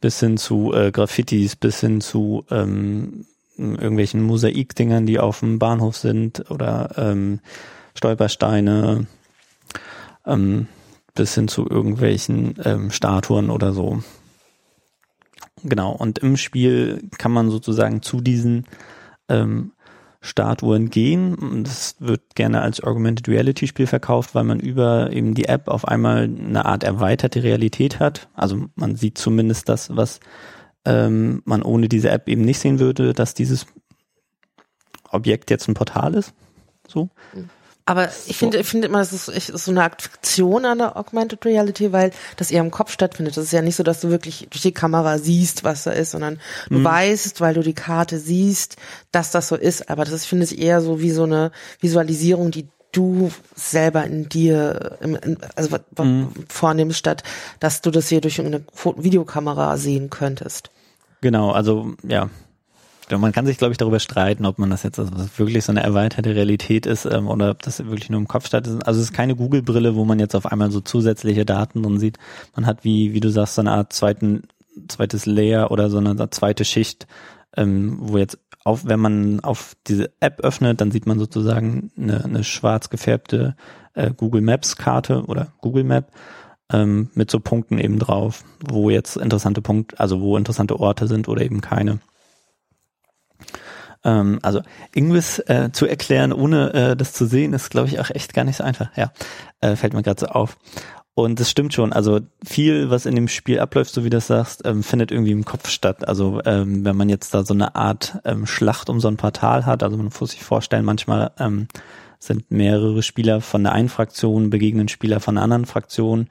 Bis hin zu äh, Graffitis, bis hin zu ähm, irgendwelchen Mosaikdingern, die auf dem Bahnhof sind oder ähm, Stolpersteine, ähm, bis hin zu irgendwelchen ähm, Statuen oder so. Genau, und im Spiel kann man sozusagen zu diesen ähm, Statuen gehen. Das wird gerne als Augmented Reality Spiel verkauft, weil man über eben die App auf einmal eine Art erweiterte Realität hat. Also man sieht zumindest das, was ähm, man ohne diese App eben nicht sehen würde, dass dieses Objekt jetzt ein Portal ist. So.
Aber ich finde, ich finde immer, es ist, ist, so eine Art Fiktion an der Augmented Reality, weil das eher im Kopf stattfindet. Das ist ja nicht so, dass du wirklich durch die Kamera siehst, was da ist, sondern du mhm. weißt, weil du die Karte siehst, dass das so ist. Aber das finde ich eher so wie so eine Visualisierung, die du selber in dir, also mhm. vornimmst, statt dass du das hier durch eine Videokamera sehen könntest.
Genau, also ja, man kann sich, glaube ich, darüber streiten, ob man das jetzt also wirklich so eine erweiterte Realität ist ähm, oder ob das wirklich nur im Kopf stattfindet. Also es ist keine Google-Brille, wo man jetzt auf einmal so zusätzliche Daten drin sieht. Man hat, wie, wie du sagst, so eine Art zweiten, zweites Layer oder so eine zweite Schicht, ähm, wo jetzt auf, wenn man auf diese App öffnet, dann sieht man sozusagen eine, eine schwarz gefärbte äh, Google Maps Karte oder Google Map ähm, mit so Punkten eben drauf, wo jetzt interessante Punkte, also wo interessante Orte sind oder eben keine. Ähm, also irgendwas äh, zu erklären, ohne äh, das zu sehen, ist, glaube ich, auch echt gar nicht so einfach. Ja, äh, fällt mir gerade so auf. Und es stimmt schon, also viel, was in dem Spiel abläuft, so wie du das sagst, ähm, findet irgendwie im Kopf statt. Also ähm, wenn man jetzt da so eine Art ähm, Schlacht um so ein Portal hat, also man muss sich vorstellen, manchmal ähm, sind mehrere Spieler von der einen Fraktion, begegnen Spieler von der anderen Fraktion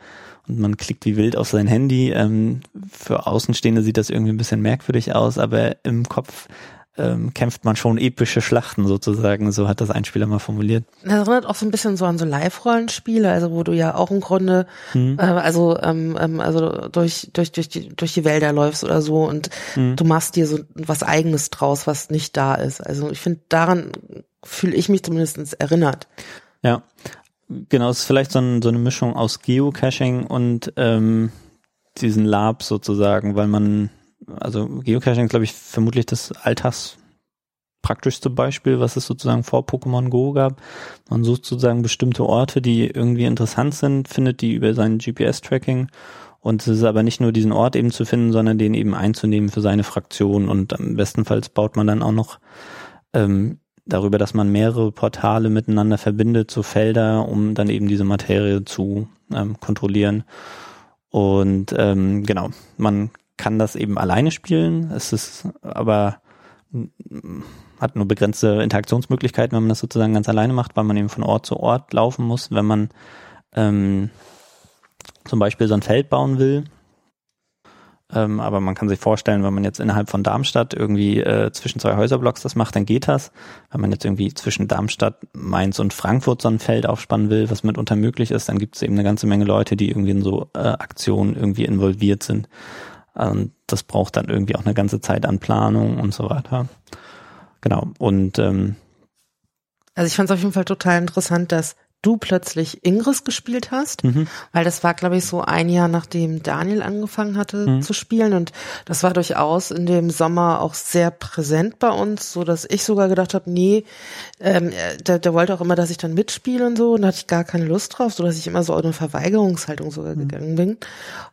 und man klickt wie wild auf sein Handy. Ähm, für Außenstehende sieht das irgendwie ein bisschen merkwürdig aus, aber im Kopf ähm, kämpft man schon epische Schlachten sozusagen, so hat das ein Spieler mal formuliert.
Das erinnert auch so ein bisschen so an so Live-Rollenspiele, also wo du ja auch im Grunde, hm. äh, also ähm, ähm, also durch durch durch die durch die Wälder läufst oder so und hm. du machst dir so was Eigenes draus, was nicht da ist. Also ich finde daran fühle ich mich zumindest erinnert.
Ja, genau, es ist vielleicht so, ein, so eine Mischung aus Geocaching und ähm, diesen Lab sozusagen, weil man, also Geocaching ist, glaube ich, vermutlich das Alltags praktischste Beispiel, was es sozusagen vor Pokémon Go gab. Man sucht sozusagen bestimmte Orte, die irgendwie interessant sind, findet die über sein GPS-Tracking und es ist aber nicht nur diesen Ort eben zu finden, sondern den eben einzunehmen für seine Fraktion und am bestenfalls baut man dann auch noch ähm, darüber, dass man mehrere Portale miteinander verbindet, so Felder, um dann eben diese Materie zu ähm, kontrollieren. Und ähm, genau, man kann das eben alleine spielen. Es ist aber hat nur begrenzte Interaktionsmöglichkeiten, wenn man das sozusagen ganz alleine macht, weil man eben von Ort zu Ort laufen muss, wenn man ähm, zum Beispiel so ein Feld bauen will. Ähm, aber man kann sich vorstellen, wenn man jetzt innerhalb von Darmstadt irgendwie äh, zwischen zwei Häuserblocks das macht, dann geht das. Wenn man jetzt irgendwie zwischen Darmstadt, Mainz und Frankfurt so ein Feld aufspannen will, was mitunter möglich ist, dann gibt es eben eine ganze Menge Leute, die irgendwie in so äh, Aktionen irgendwie involviert sind. Und das braucht dann irgendwie auch eine ganze Zeit an Planung und so weiter. Genau. Und ähm,
also ich fand es auf jeden Fall total interessant, dass du plötzlich Ingris gespielt hast, mhm. weil das war, glaube ich, so ein Jahr, nachdem Daniel angefangen hatte mhm. zu spielen und das war durchaus in dem Sommer auch sehr präsent bei uns, so dass ich sogar gedacht habe, nee, ähm, der, der wollte auch immer, dass ich dann mitspiele und so und da hatte ich gar keine Lust drauf, so dass ich immer so eine Verweigerungshaltung sogar mhm. gegangen bin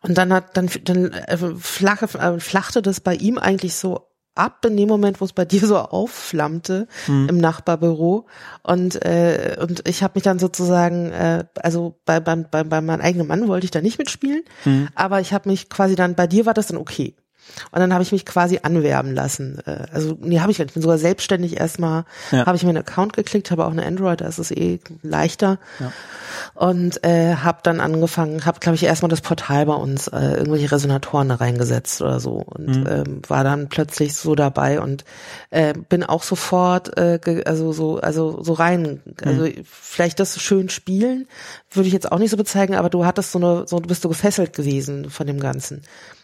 und dann hat dann dann äh, flache, äh, flachte das bei ihm eigentlich so ab in dem Moment, wo es bei dir so aufflammte mhm. im Nachbarbüro. Und, äh, und ich habe mich dann sozusagen, äh, also bei, bei, bei, bei meinem eigenen Mann wollte ich da nicht mitspielen, mhm. aber ich habe mich quasi dann, bei dir war das dann okay. Und dann habe ich mich quasi anwerben lassen. Äh, also nee, habe ich nicht. Ich bin sogar selbstständig erstmal, ja. habe ich mir einen Account geklickt, habe auch eine Android, da ist es eh leichter. Ja. Und äh, habe dann angefangen, habe glaube ich erstmal das Portal bei uns, äh, irgendwelche Resonatoren da reingesetzt oder so und mhm. ähm, war dann plötzlich so dabei und äh, bin auch sofort, äh, also so, also so rein, also mhm. vielleicht das schön spielen würde ich jetzt auch nicht so bezeichnen, aber du hattest so eine, so du bist so gefesselt gewesen von dem Ganzen.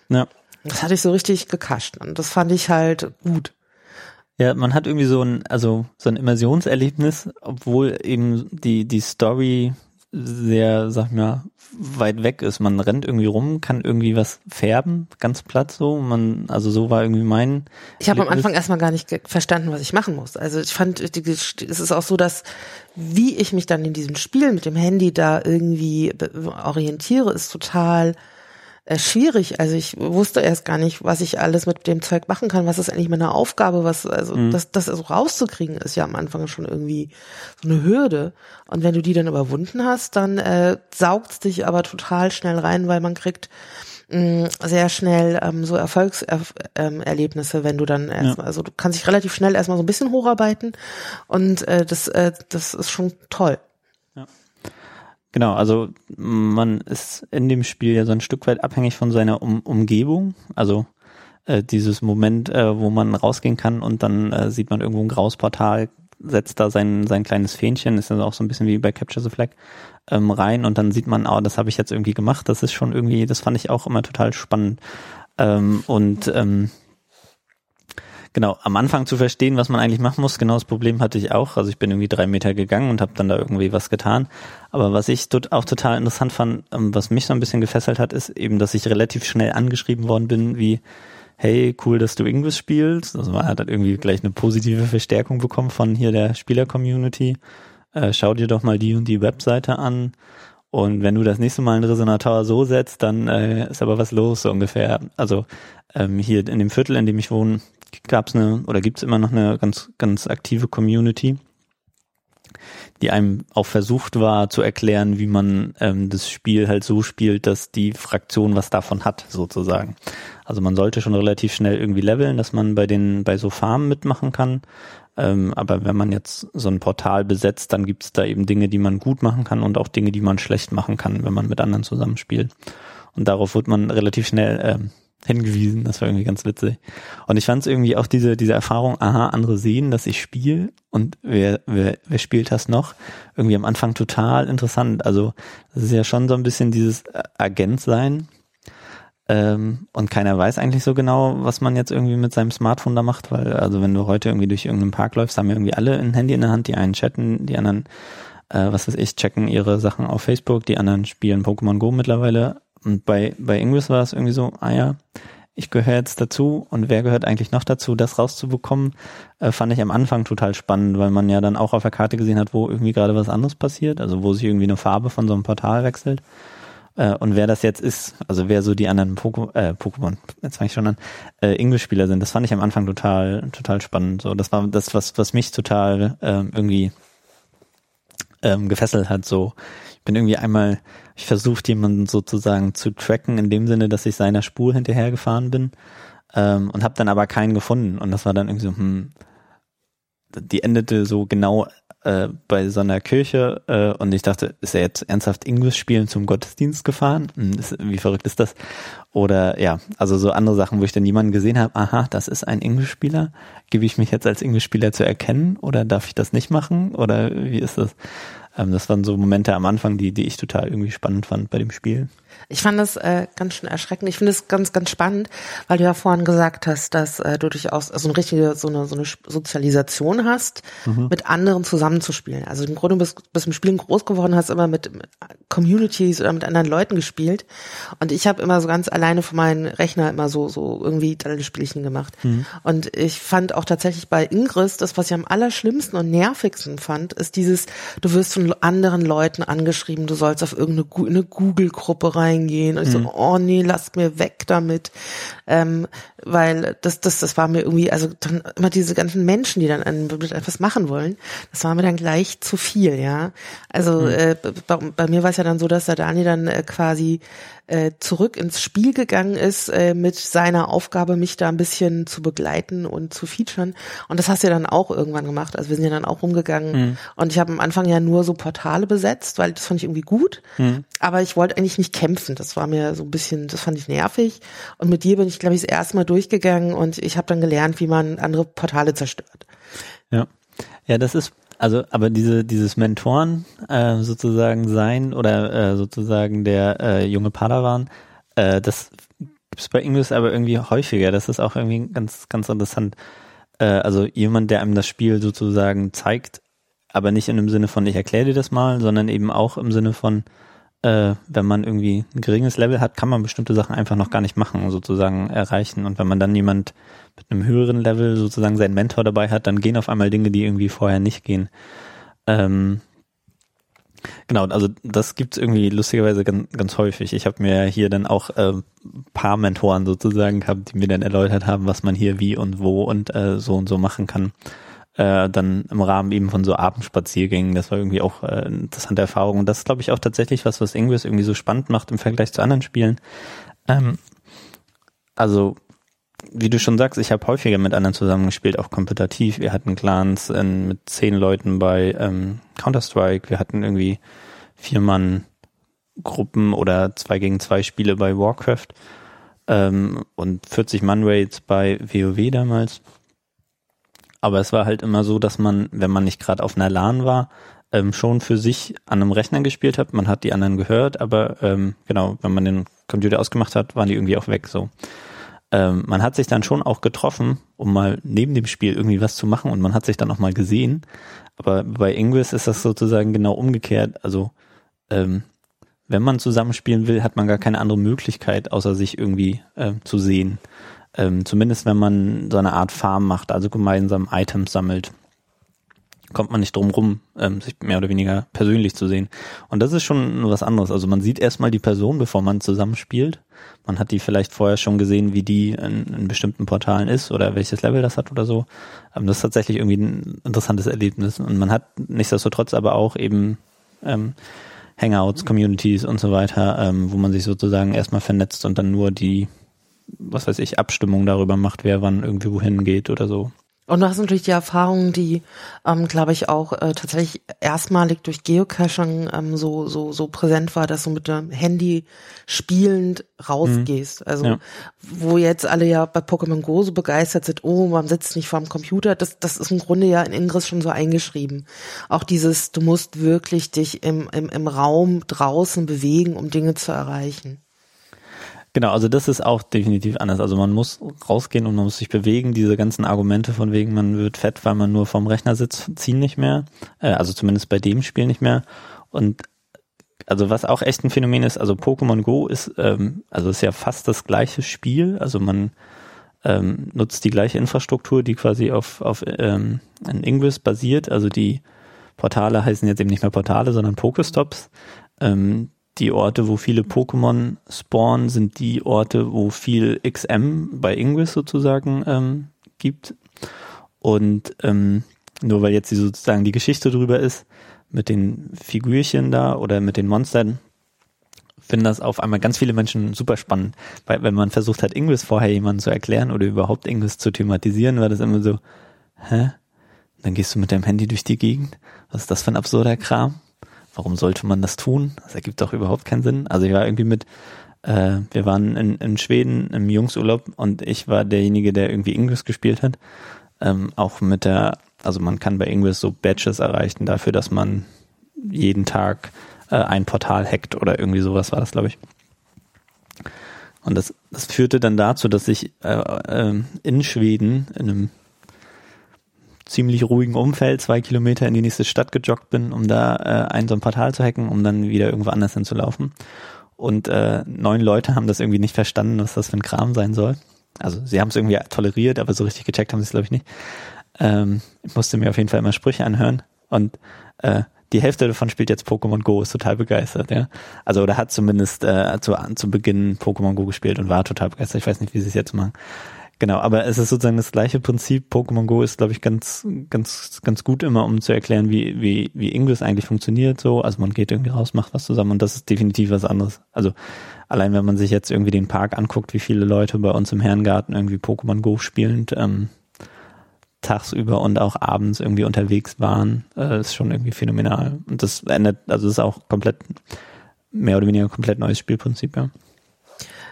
Ja. Das hatte ich so richtig gekascht und das fand ich halt gut.
Ja, man hat irgendwie so ein, also so ein Immersionserlebnis, obwohl eben die, die Story sehr, sag ich mal, weit weg ist. Man rennt irgendwie rum, kann irgendwie was färben, ganz platt so. Man, also so war irgendwie mein.
Ich habe am Anfang erstmal gar nicht verstanden, was ich machen muss. Also ich fand, es ist auch so, dass wie ich mich dann in diesem Spiel mit dem Handy da irgendwie orientiere, ist total äh, schwierig. Also ich wusste erst gar nicht, was ich alles mit dem Zeug machen kann. Was ist eigentlich meine Aufgabe? Was, also mhm. das, das so rauszukriegen, ist ja am Anfang schon irgendwie so eine Hürde. Und wenn du die dann überwunden hast, dann äh, saugt's dich aber total schnell rein, weil man kriegt mh, mm, sehr schnell ähm, so Erfolgserlebnisse, ähm, wenn du dann erstmal, ja. also du kannst dich relativ schnell erstmal so ein bisschen hocharbeiten und äh, das, äh, das ist schon toll.
Genau, also man ist in dem Spiel ja so ein Stück weit abhängig von seiner um Umgebung. Also äh, dieses Moment, äh, wo man rausgehen kann und dann äh, sieht man irgendwo ein graues Portal, setzt da sein, sein kleines Fähnchen, ist ja auch so ein bisschen wie bei Capture the Flag, ähm, rein und dann sieht man, oh, das habe ich jetzt irgendwie gemacht. Das ist schon irgendwie, das fand ich auch immer total spannend. Ähm, und ähm, genau, am Anfang zu verstehen, was man eigentlich machen muss, genau das Problem hatte ich auch. Also ich bin irgendwie drei Meter gegangen und habe dann da irgendwie was getan. Aber was ich dort auch total interessant fand, ähm, was mich so ein bisschen gefesselt hat, ist eben, dass ich relativ schnell angeschrieben worden bin, wie, hey, cool, dass du Ingress spielst. Also man hat halt irgendwie gleich eine positive Verstärkung bekommen von hier der Spieler-Community. Äh, schau dir doch mal die und die Webseite an. Und wenn du das nächste Mal einen Resonator so setzt, dann äh, ist aber was los, so ungefähr. Also ähm, hier in dem Viertel, in dem ich wohne, gab es eine oder gibt es immer noch eine ganz, ganz aktive Community, die einem auch versucht war zu erklären, wie man ähm, das Spiel halt so spielt, dass die Fraktion was davon hat, sozusagen. Also man sollte schon relativ schnell irgendwie leveln, dass man bei den, bei so Farmen mitmachen kann. Ähm, aber wenn man jetzt so ein Portal besetzt, dann gibt es da eben Dinge, die man gut machen kann und auch Dinge, die man schlecht machen kann, wenn man mit anderen zusammenspielt. Und darauf wird man relativ schnell ähm, hingewiesen. Das war irgendwie ganz witzig. Und ich fand es irgendwie auch diese, diese Erfahrung, aha, andere sehen, dass ich spiele und wer, wer, wer spielt das noch? Irgendwie am Anfang total interessant. Also das ist ja schon so ein bisschen dieses Agent sein. Ähm, und keiner weiß eigentlich so genau, was man jetzt irgendwie mit seinem Smartphone da macht, weil also wenn du heute irgendwie durch irgendeinen Park läufst, haben ja irgendwie alle ein Handy in der Hand, die einen chatten, die anderen, äh, was weiß ich, checken ihre Sachen auf Facebook, die anderen spielen Pokémon Go mittlerweile und bei, bei Ingress war es irgendwie so, ah ja, ich gehöre jetzt dazu und wer gehört eigentlich noch dazu, das rauszubekommen, äh, fand ich am Anfang total spannend, weil man ja dann auch auf der Karte gesehen hat, wo irgendwie gerade was anderes passiert, also wo sich irgendwie eine Farbe von so einem Portal wechselt. Äh, und wer das jetzt ist, also wer so die anderen Poko äh, Pokémon, jetzt fange ich schon an, äh, English-Spieler sind, das fand ich am Anfang total, total spannend. So, das war das, was, was mich total ähm, irgendwie ähm, gefesselt hat. So, ich bin irgendwie einmal, ich versucht jemanden sozusagen zu tracken in dem Sinne, dass ich seiner Spur hinterhergefahren bin ähm, und habe dann aber keinen gefunden. Und das war dann irgendwie so, hm, die endete so genau äh, bei so einer Kirche äh, und ich dachte, ist er jetzt ernsthaft Englisch spielen zum Gottesdienst gefahren? Hm, wie verrückt ist das? Oder ja, also so andere Sachen, wo ich dann jemanden gesehen habe, aha, das ist ein Englischspieler. Gebe ich mich jetzt als Englischspieler zu erkennen oder darf ich das nicht machen? Oder wie ist das? Ähm, das waren so Momente am Anfang, die, die ich total irgendwie spannend fand bei dem Spiel.
Ich fand das äh, ganz schön erschreckend. Ich finde es ganz, ganz spannend, weil du ja vorhin gesagt hast, dass äh, du durchaus so eine richtige, so eine, so eine Sozialisation hast, mhm. mit anderen zusammenzuspielen. Also im Grunde bist, bist im Spielen groß geworden, hast immer mit, Communities oder mit anderen Leuten gespielt. Und ich habe immer so ganz alleine von meinem Rechner immer so, so irgendwie Spielchen gemacht. Mhm. Und ich fand auch tatsächlich bei Ingress, das, was ich am allerschlimmsten und nervigsten fand, ist dieses, du wirst von anderen Leuten angeschrieben, du sollst auf irgendeine Google-Gruppe rein reingehen. Und ich mhm. so, oh nee, lasst mir weg damit. Ähm, weil das, das, das war mir irgendwie, also dann immer diese ganzen Menschen, die dann etwas machen wollen, das war mir dann gleich zu viel, ja. Also mhm. äh, bei, bei, mir war es ja dann so, dass der Dani dann äh, quasi äh, zurück ins Spiel gegangen ist äh, mit seiner Aufgabe, mich da ein bisschen zu begleiten und zu featuren. Und das hast du ja dann auch irgendwann gemacht. Also wir sind ja dann auch rumgegangen mhm. und ich habe am Anfang ja nur so Portale besetzt, weil das fand ich irgendwie gut. Mhm. Aber ich wollte eigentlich nicht kämpfen. Das war mir so ein bisschen, das fand ich nervig. Und mit dir bin ich, glaube ich, das erste Mal durchgegangen und ich habe dann gelernt, wie man andere Portale zerstört.
Ja. Ja, das ist also, aber diese, dieses Mentoren äh, sozusagen sein oder äh, sozusagen der äh, junge Padawan, äh, das gibt's bei Ingus aber irgendwie häufiger. Das ist auch irgendwie ganz, ganz interessant. Äh, also jemand, der einem das Spiel sozusagen zeigt, aber nicht in dem Sinne von, ich erkläre dir das mal, sondern eben auch im Sinne von, äh, wenn man irgendwie ein geringes Level hat, kann man bestimmte Sachen einfach noch gar nicht machen, sozusagen erreichen. Und wenn man dann jemand mit einem höheren Level sozusagen seinen Mentor dabei hat, dann gehen auf einmal Dinge, die irgendwie vorher nicht gehen. Ähm, genau, also das gibt's irgendwie lustigerweise ganz, ganz häufig. Ich habe mir hier dann auch äh, paar Mentoren sozusagen gehabt, die mir dann erläutert haben, was man hier wie und wo und äh, so und so machen kann äh, dann im Rahmen eben von so Abendspaziergängen. Das war irgendwie auch äh, eine interessante Erfahrung. Und das ist, glaube ich, auch tatsächlich was, was Ingress irgendwie so spannend macht im Vergleich zu anderen Spielen. Ähm, also, wie du schon sagst, ich habe häufiger mit anderen zusammengespielt, auch kompetitiv. Wir hatten Clans in, mit zehn Leuten bei ähm, Counter-Strike. Wir hatten irgendwie vier Mann Gruppen oder zwei gegen zwei Spiele bei Warcraft ähm, und 40 Mann Raids bei WoW damals. Aber es war halt immer so, dass man, wenn man nicht gerade auf einer LAN war, ähm, schon für sich an einem Rechner gespielt hat. Man hat die anderen gehört, aber ähm, genau, wenn man den Computer ausgemacht hat, waren die irgendwie auch weg. So. Ähm, man hat sich dann schon auch getroffen, um mal neben dem Spiel irgendwie was zu machen und man hat sich dann auch mal gesehen. Aber bei Ingress ist das sozusagen genau umgekehrt. Also ähm, wenn man zusammenspielen will, hat man gar keine andere Möglichkeit, außer sich irgendwie äh, zu sehen. Ähm, zumindest wenn man so eine Art Farm macht, also gemeinsam Items sammelt, kommt man nicht drum rum, ähm, sich mehr oder weniger persönlich zu sehen. Und das ist schon was anderes. Also man sieht erstmal die Person, bevor man zusammenspielt. Man hat die vielleicht vorher schon gesehen, wie die in, in bestimmten Portalen ist oder welches Level das hat oder so. Ähm, das ist tatsächlich irgendwie ein interessantes Erlebnis. Und man hat nichtsdestotrotz aber auch eben ähm, Hangouts, Communities und so weiter, ähm, wo man sich sozusagen erstmal vernetzt und dann nur die was weiß ich, Abstimmung darüber macht, wer wann irgendwie wohin geht oder so.
Und du hast natürlich die Erfahrung, die, ähm, glaube ich, auch äh, tatsächlich erstmalig durch Geocaching ähm, so, so, so präsent war, dass du mit dem Handy spielend rausgehst. Mhm. Also, ja. wo jetzt alle ja bei Pokémon Go so begeistert sind, oh, man sitzt nicht vor dem Computer, das, das ist im Grunde ja in Ingress schon so eingeschrieben. Auch dieses, du musst wirklich dich im, im, im Raum draußen bewegen, um Dinge zu erreichen.
Genau, also das ist auch definitiv anders. Also man muss rausgehen und man muss sich bewegen. Diese ganzen Argumente von wegen, man wird fett, weil man nur vorm Rechner sitzt, ziehen nicht mehr. Äh, also zumindest bei dem Spiel nicht mehr. Und also was auch echt ein Phänomen ist, also Pokémon Go ist, ähm, also ist ja fast das gleiche Spiel, also man ähm, nutzt die gleiche Infrastruktur, die quasi auf, auf ähm, in Ingress basiert, also die Portale heißen jetzt eben nicht mehr Portale, sondern Pokestops. Ähm, die Orte, wo viele Pokémon spawnen, sind die Orte, wo viel XM bei Ingress sozusagen ähm, gibt. Und ähm, nur weil jetzt sozusagen die Geschichte drüber ist, mit den Figürchen da oder mit den Monstern, finden das auf einmal ganz viele Menschen super spannend. Weil wenn man versucht hat, Ingress vorher jemandem zu erklären oder überhaupt Ingress zu thematisieren, war das immer so, hä? Dann gehst du mit deinem Handy durch die Gegend. Was ist das für ein absurder Kram? Warum sollte man das tun? Das ergibt doch überhaupt keinen Sinn. Also ich war irgendwie mit, äh, wir waren in, in Schweden im Jungsurlaub und ich war derjenige, der irgendwie Ingress gespielt hat. Ähm, auch mit der, also man kann bei Ingress so Badges erreichen dafür, dass man jeden Tag äh, ein Portal hackt oder irgendwie sowas war das, glaube ich. Und das, das führte dann dazu, dass ich äh, äh, in Schweden in einem ziemlich ruhigen Umfeld zwei Kilometer in die nächste Stadt gejoggt bin, um da äh, ein so ein Portal zu hacken, um dann wieder irgendwo anders hinzulaufen. Und äh, neun Leute haben das irgendwie nicht verstanden, was das für ein Kram sein soll. Also sie haben es irgendwie toleriert, aber so richtig gecheckt haben sie es, glaube ich, nicht. Ähm, ich musste mir auf jeden Fall immer Sprüche anhören und äh, die Hälfte davon spielt jetzt Pokémon Go, ist total begeistert, ja. Also oder hat zumindest äh, zu, zu Beginn Pokémon Go gespielt und war total begeistert. Ich weiß nicht, wie sie es jetzt machen. Genau, aber es ist sozusagen das gleiche Prinzip. Pokémon Go ist, glaube ich, ganz, ganz, ganz gut immer, um zu erklären, wie, wie, wie Ingress eigentlich funktioniert so. Also man geht irgendwie raus, macht was zusammen und das ist definitiv was anderes. Also allein wenn man sich jetzt irgendwie den Park anguckt, wie viele Leute bei uns im Herrengarten irgendwie Pokémon Go spielend ähm, tagsüber und auch abends irgendwie unterwegs waren, äh, ist schon irgendwie phänomenal. Und das ändert, also das ist auch komplett, mehr oder weniger komplett neues Spielprinzip, ja.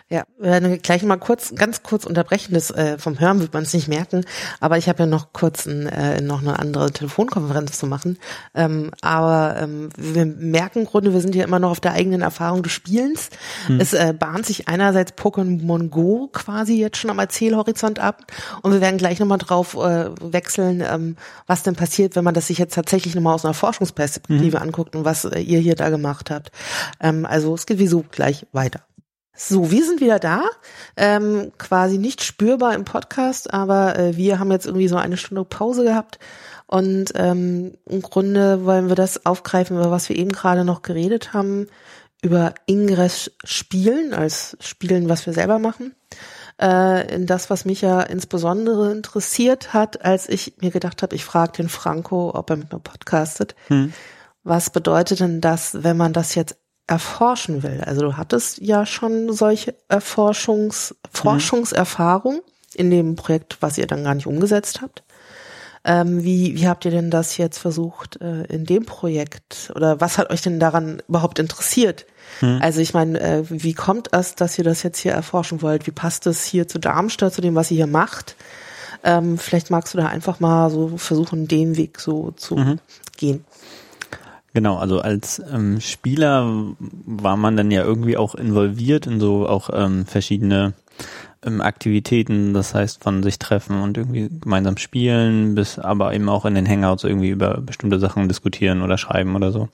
Ja, wir werden gleich mal kurz, ganz kurz unterbrechen. Das äh, vom Hören wird man es nicht merken, aber ich habe ja noch kurz ein, äh, noch eine andere Telefonkonferenz zu machen. Ähm, aber ähm, wir merken im Grunde, wir sind ja immer noch auf der eigenen Erfahrung des Spielens. Hm. Es äh, bahnt sich einerseits Pokémon Go quasi jetzt schon am Erzählhorizont ab und wir werden gleich nochmal drauf äh, wechseln, ähm, was denn passiert, wenn man das sich jetzt tatsächlich nochmal aus einer Forschungsperspektive hm. anguckt und was äh, ihr hier da gemacht habt. Ähm, also es geht wie so gleich weiter. So, wir sind wieder da. Ähm, quasi nicht spürbar im Podcast, aber äh, wir haben jetzt irgendwie so eine Stunde Pause gehabt. Und ähm, im Grunde wollen wir das aufgreifen, über was wir eben gerade noch geredet haben, über Ingress Spielen, als Spielen, was wir selber machen. Äh, in das, was mich ja insbesondere interessiert hat, als ich mir gedacht habe, ich frage den Franco, ob er mit mir podcastet. Hm. Was bedeutet denn das, wenn man das jetzt erforschen will. Also du hattest ja schon solche Erforschungs Forschungserfahrung in dem Projekt, was ihr dann gar nicht umgesetzt habt. Ähm, wie, wie habt ihr denn das jetzt versucht äh, in dem Projekt oder was hat euch denn daran überhaupt interessiert? Hm. Also ich meine, äh, wie kommt es, dass ihr das jetzt hier erforschen wollt? Wie passt es hier zu Darmstadt, zu dem, was ihr hier macht? Ähm, vielleicht magst du da einfach mal so versuchen, den Weg so zu mhm. gehen.
Genau, also als ähm, Spieler war man dann ja irgendwie auch involviert in so auch ähm, verschiedene ähm, Aktivitäten, das heißt von sich treffen und irgendwie gemeinsam spielen, bis aber eben auch in den Hangouts irgendwie über bestimmte Sachen diskutieren oder schreiben oder so.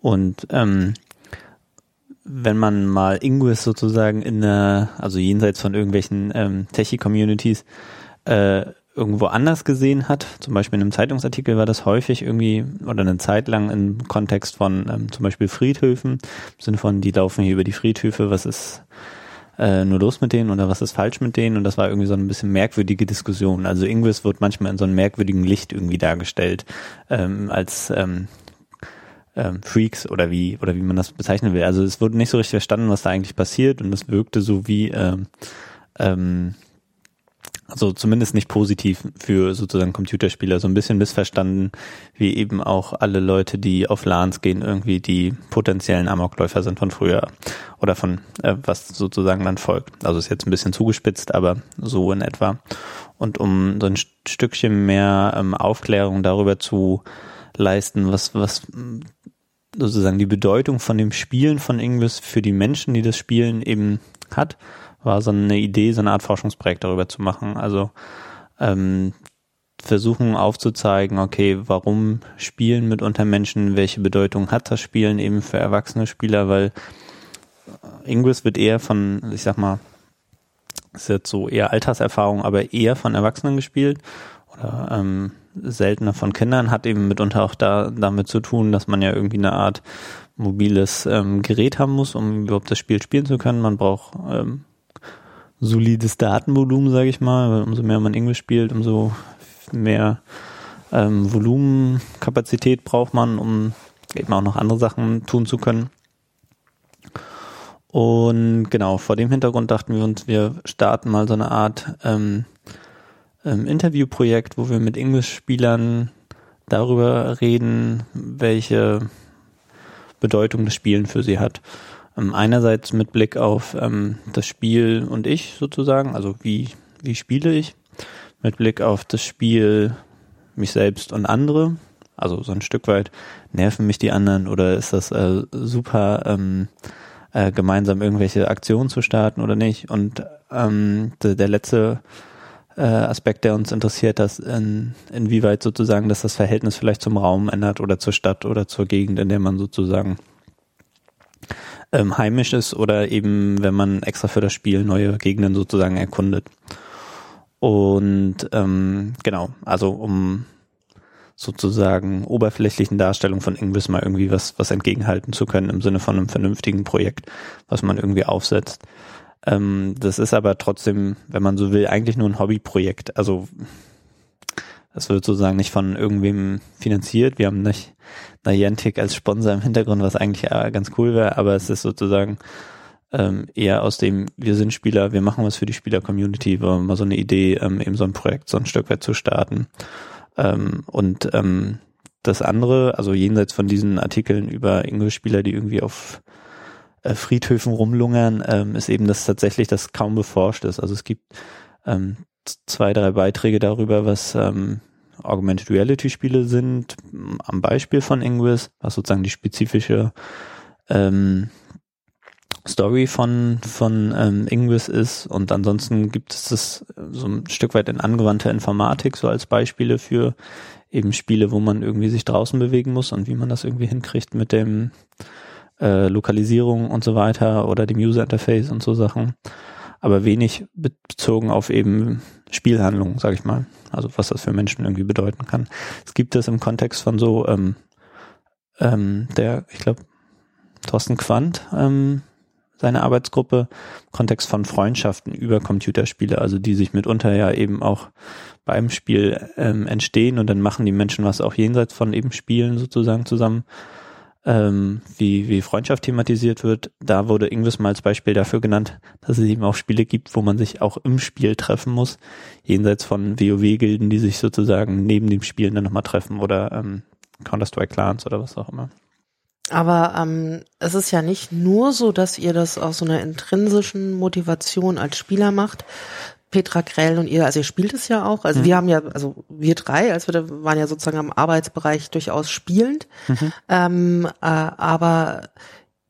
Und ähm, wenn man mal Ingress sozusagen in der, also jenseits von irgendwelchen ähm, Techie-Communities äh, irgendwo anders gesehen hat. Zum Beispiel in einem Zeitungsartikel war das häufig irgendwie oder eine Zeit lang im Kontext von ähm, zum Beispiel Friedhöfen, im Sinne von, die laufen hier über die Friedhöfe, was ist äh, nur los mit denen oder was ist falsch mit denen und das war irgendwie so ein bisschen merkwürdige Diskussion. Also Ingress wird manchmal in so einem merkwürdigen Licht irgendwie dargestellt, ähm, als ähm, ähm, Freaks oder wie oder wie man das bezeichnen will. Also es wurde nicht so richtig verstanden, was da eigentlich passiert und es wirkte so wie ähm, ähm, also zumindest nicht positiv für sozusagen Computerspieler, so ein bisschen missverstanden, wie eben auch alle Leute, die auf LANs gehen, irgendwie die potenziellen Amokläufer sind von früher oder von äh, was sozusagen dann folgt. Also ist jetzt ein bisschen zugespitzt, aber so in etwa. Und um so ein Stückchen mehr ähm, Aufklärung darüber zu leisten, was, was sozusagen die Bedeutung von dem Spielen von Ingress für die Menschen, die das Spielen eben hat, war so eine Idee, so eine Art Forschungsprojekt darüber zu machen. Also ähm, versuchen aufzuzeigen, okay, warum spielen mit Menschen, welche Bedeutung hat das Spielen eben für erwachsene Spieler, weil Ingress wird eher von, ich sag mal, ist jetzt so eher Alterserfahrung, aber eher von Erwachsenen gespielt oder ähm, seltener von Kindern, hat eben mitunter auch da damit zu tun, dass man ja irgendwie eine Art mobiles ähm, Gerät haben muss, um überhaupt das Spiel spielen zu können. Man braucht ähm, solides Datenvolumen, sage ich mal, weil umso mehr man Englisch spielt, umso mehr ähm, Volumenkapazität braucht man, um eben auch noch andere Sachen tun zu können. Und genau, vor dem Hintergrund dachten wir uns, wir starten mal so eine Art ähm, ähm, Interviewprojekt, wo wir mit Englisch-Spielern darüber reden, welche Bedeutung das Spielen für sie hat. Ähm, einerseits mit Blick auf ähm, das Spiel und ich sozusagen, also wie, wie spiele ich, mit Blick auf das Spiel, mich selbst und andere, also so ein Stück weit nerven mich die anderen oder ist das äh, super ähm, äh, gemeinsam irgendwelche Aktionen zu starten oder nicht. Und ähm, de, der letzte äh, Aspekt, der uns interessiert, dass in, inwieweit sozusagen, dass das Verhältnis vielleicht zum Raum ändert oder zur Stadt oder zur Gegend, in der man sozusagen ähm, heimisch ist oder eben, wenn man extra für das Spiel neue Gegenden sozusagen erkundet. Und ähm, genau, also um sozusagen oberflächlichen Darstellung von Ingress mal irgendwie was, was entgegenhalten zu können im Sinne von einem vernünftigen Projekt, was man irgendwie aufsetzt. Ähm, das ist aber trotzdem, wenn man so will, eigentlich nur ein Hobbyprojekt. Also das wird sozusagen nicht von irgendwem finanziert. Wir haben nicht Niantic als Sponsor im Hintergrund, was eigentlich ganz cool wäre, aber es ist sozusagen ähm, eher aus dem, wir sind Spieler, wir machen was für die Spieler-Community, war mal so eine Idee, ähm, eben so ein Projekt so ein Stück weit zu starten. Ähm, und ähm, das andere, also jenseits von diesen Artikeln über Englisch-Spieler, die irgendwie auf äh, Friedhöfen rumlungern, ähm, ist eben, dass tatsächlich das kaum beforscht ist. Also es gibt ähm, zwei, drei Beiträge darüber, was ähm, Augmented Reality Spiele sind, am Beispiel von Ingress, was sozusagen die spezifische ähm, Story von, von ähm, Ingress ist. Und ansonsten gibt es das so ein Stück weit in angewandter Informatik, so als Beispiele für eben Spiele, wo man irgendwie sich draußen bewegen muss und wie man das irgendwie hinkriegt mit dem äh, Lokalisierung und so weiter oder dem User Interface und so Sachen. Aber wenig bezogen auf eben Spielhandlungen, sag ich mal. Also was das für Menschen irgendwie bedeuten kann. Es gibt es im Kontext von so ähm, ähm, der, ich glaube, Thorsten Quandt, ähm, seine Arbeitsgruppe, im Kontext von Freundschaften über Computerspiele, also die sich mitunter ja eben auch beim Spiel ähm, entstehen und dann machen die Menschen was auch jenseits von eben Spielen sozusagen zusammen ähm, wie, wie Freundschaft thematisiert wird. Da wurde Ingves mal als Beispiel dafür genannt, dass es eben auch Spiele gibt, wo man sich auch im Spiel treffen muss, jenseits von WoW-Gilden, die sich sozusagen neben dem Spielen dann nochmal treffen oder ähm, Counter-Strike Clans oder was auch immer.
Aber ähm, es ist ja nicht nur so, dass ihr das aus so einer intrinsischen Motivation als Spieler macht, Petra Grell und ihr, also ihr spielt es ja auch. Also mhm. wir haben ja, also wir drei, als wir da waren ja sozusagen am Arbeitsbereich durchaus spielend. Mhm. Ähm, äh, aber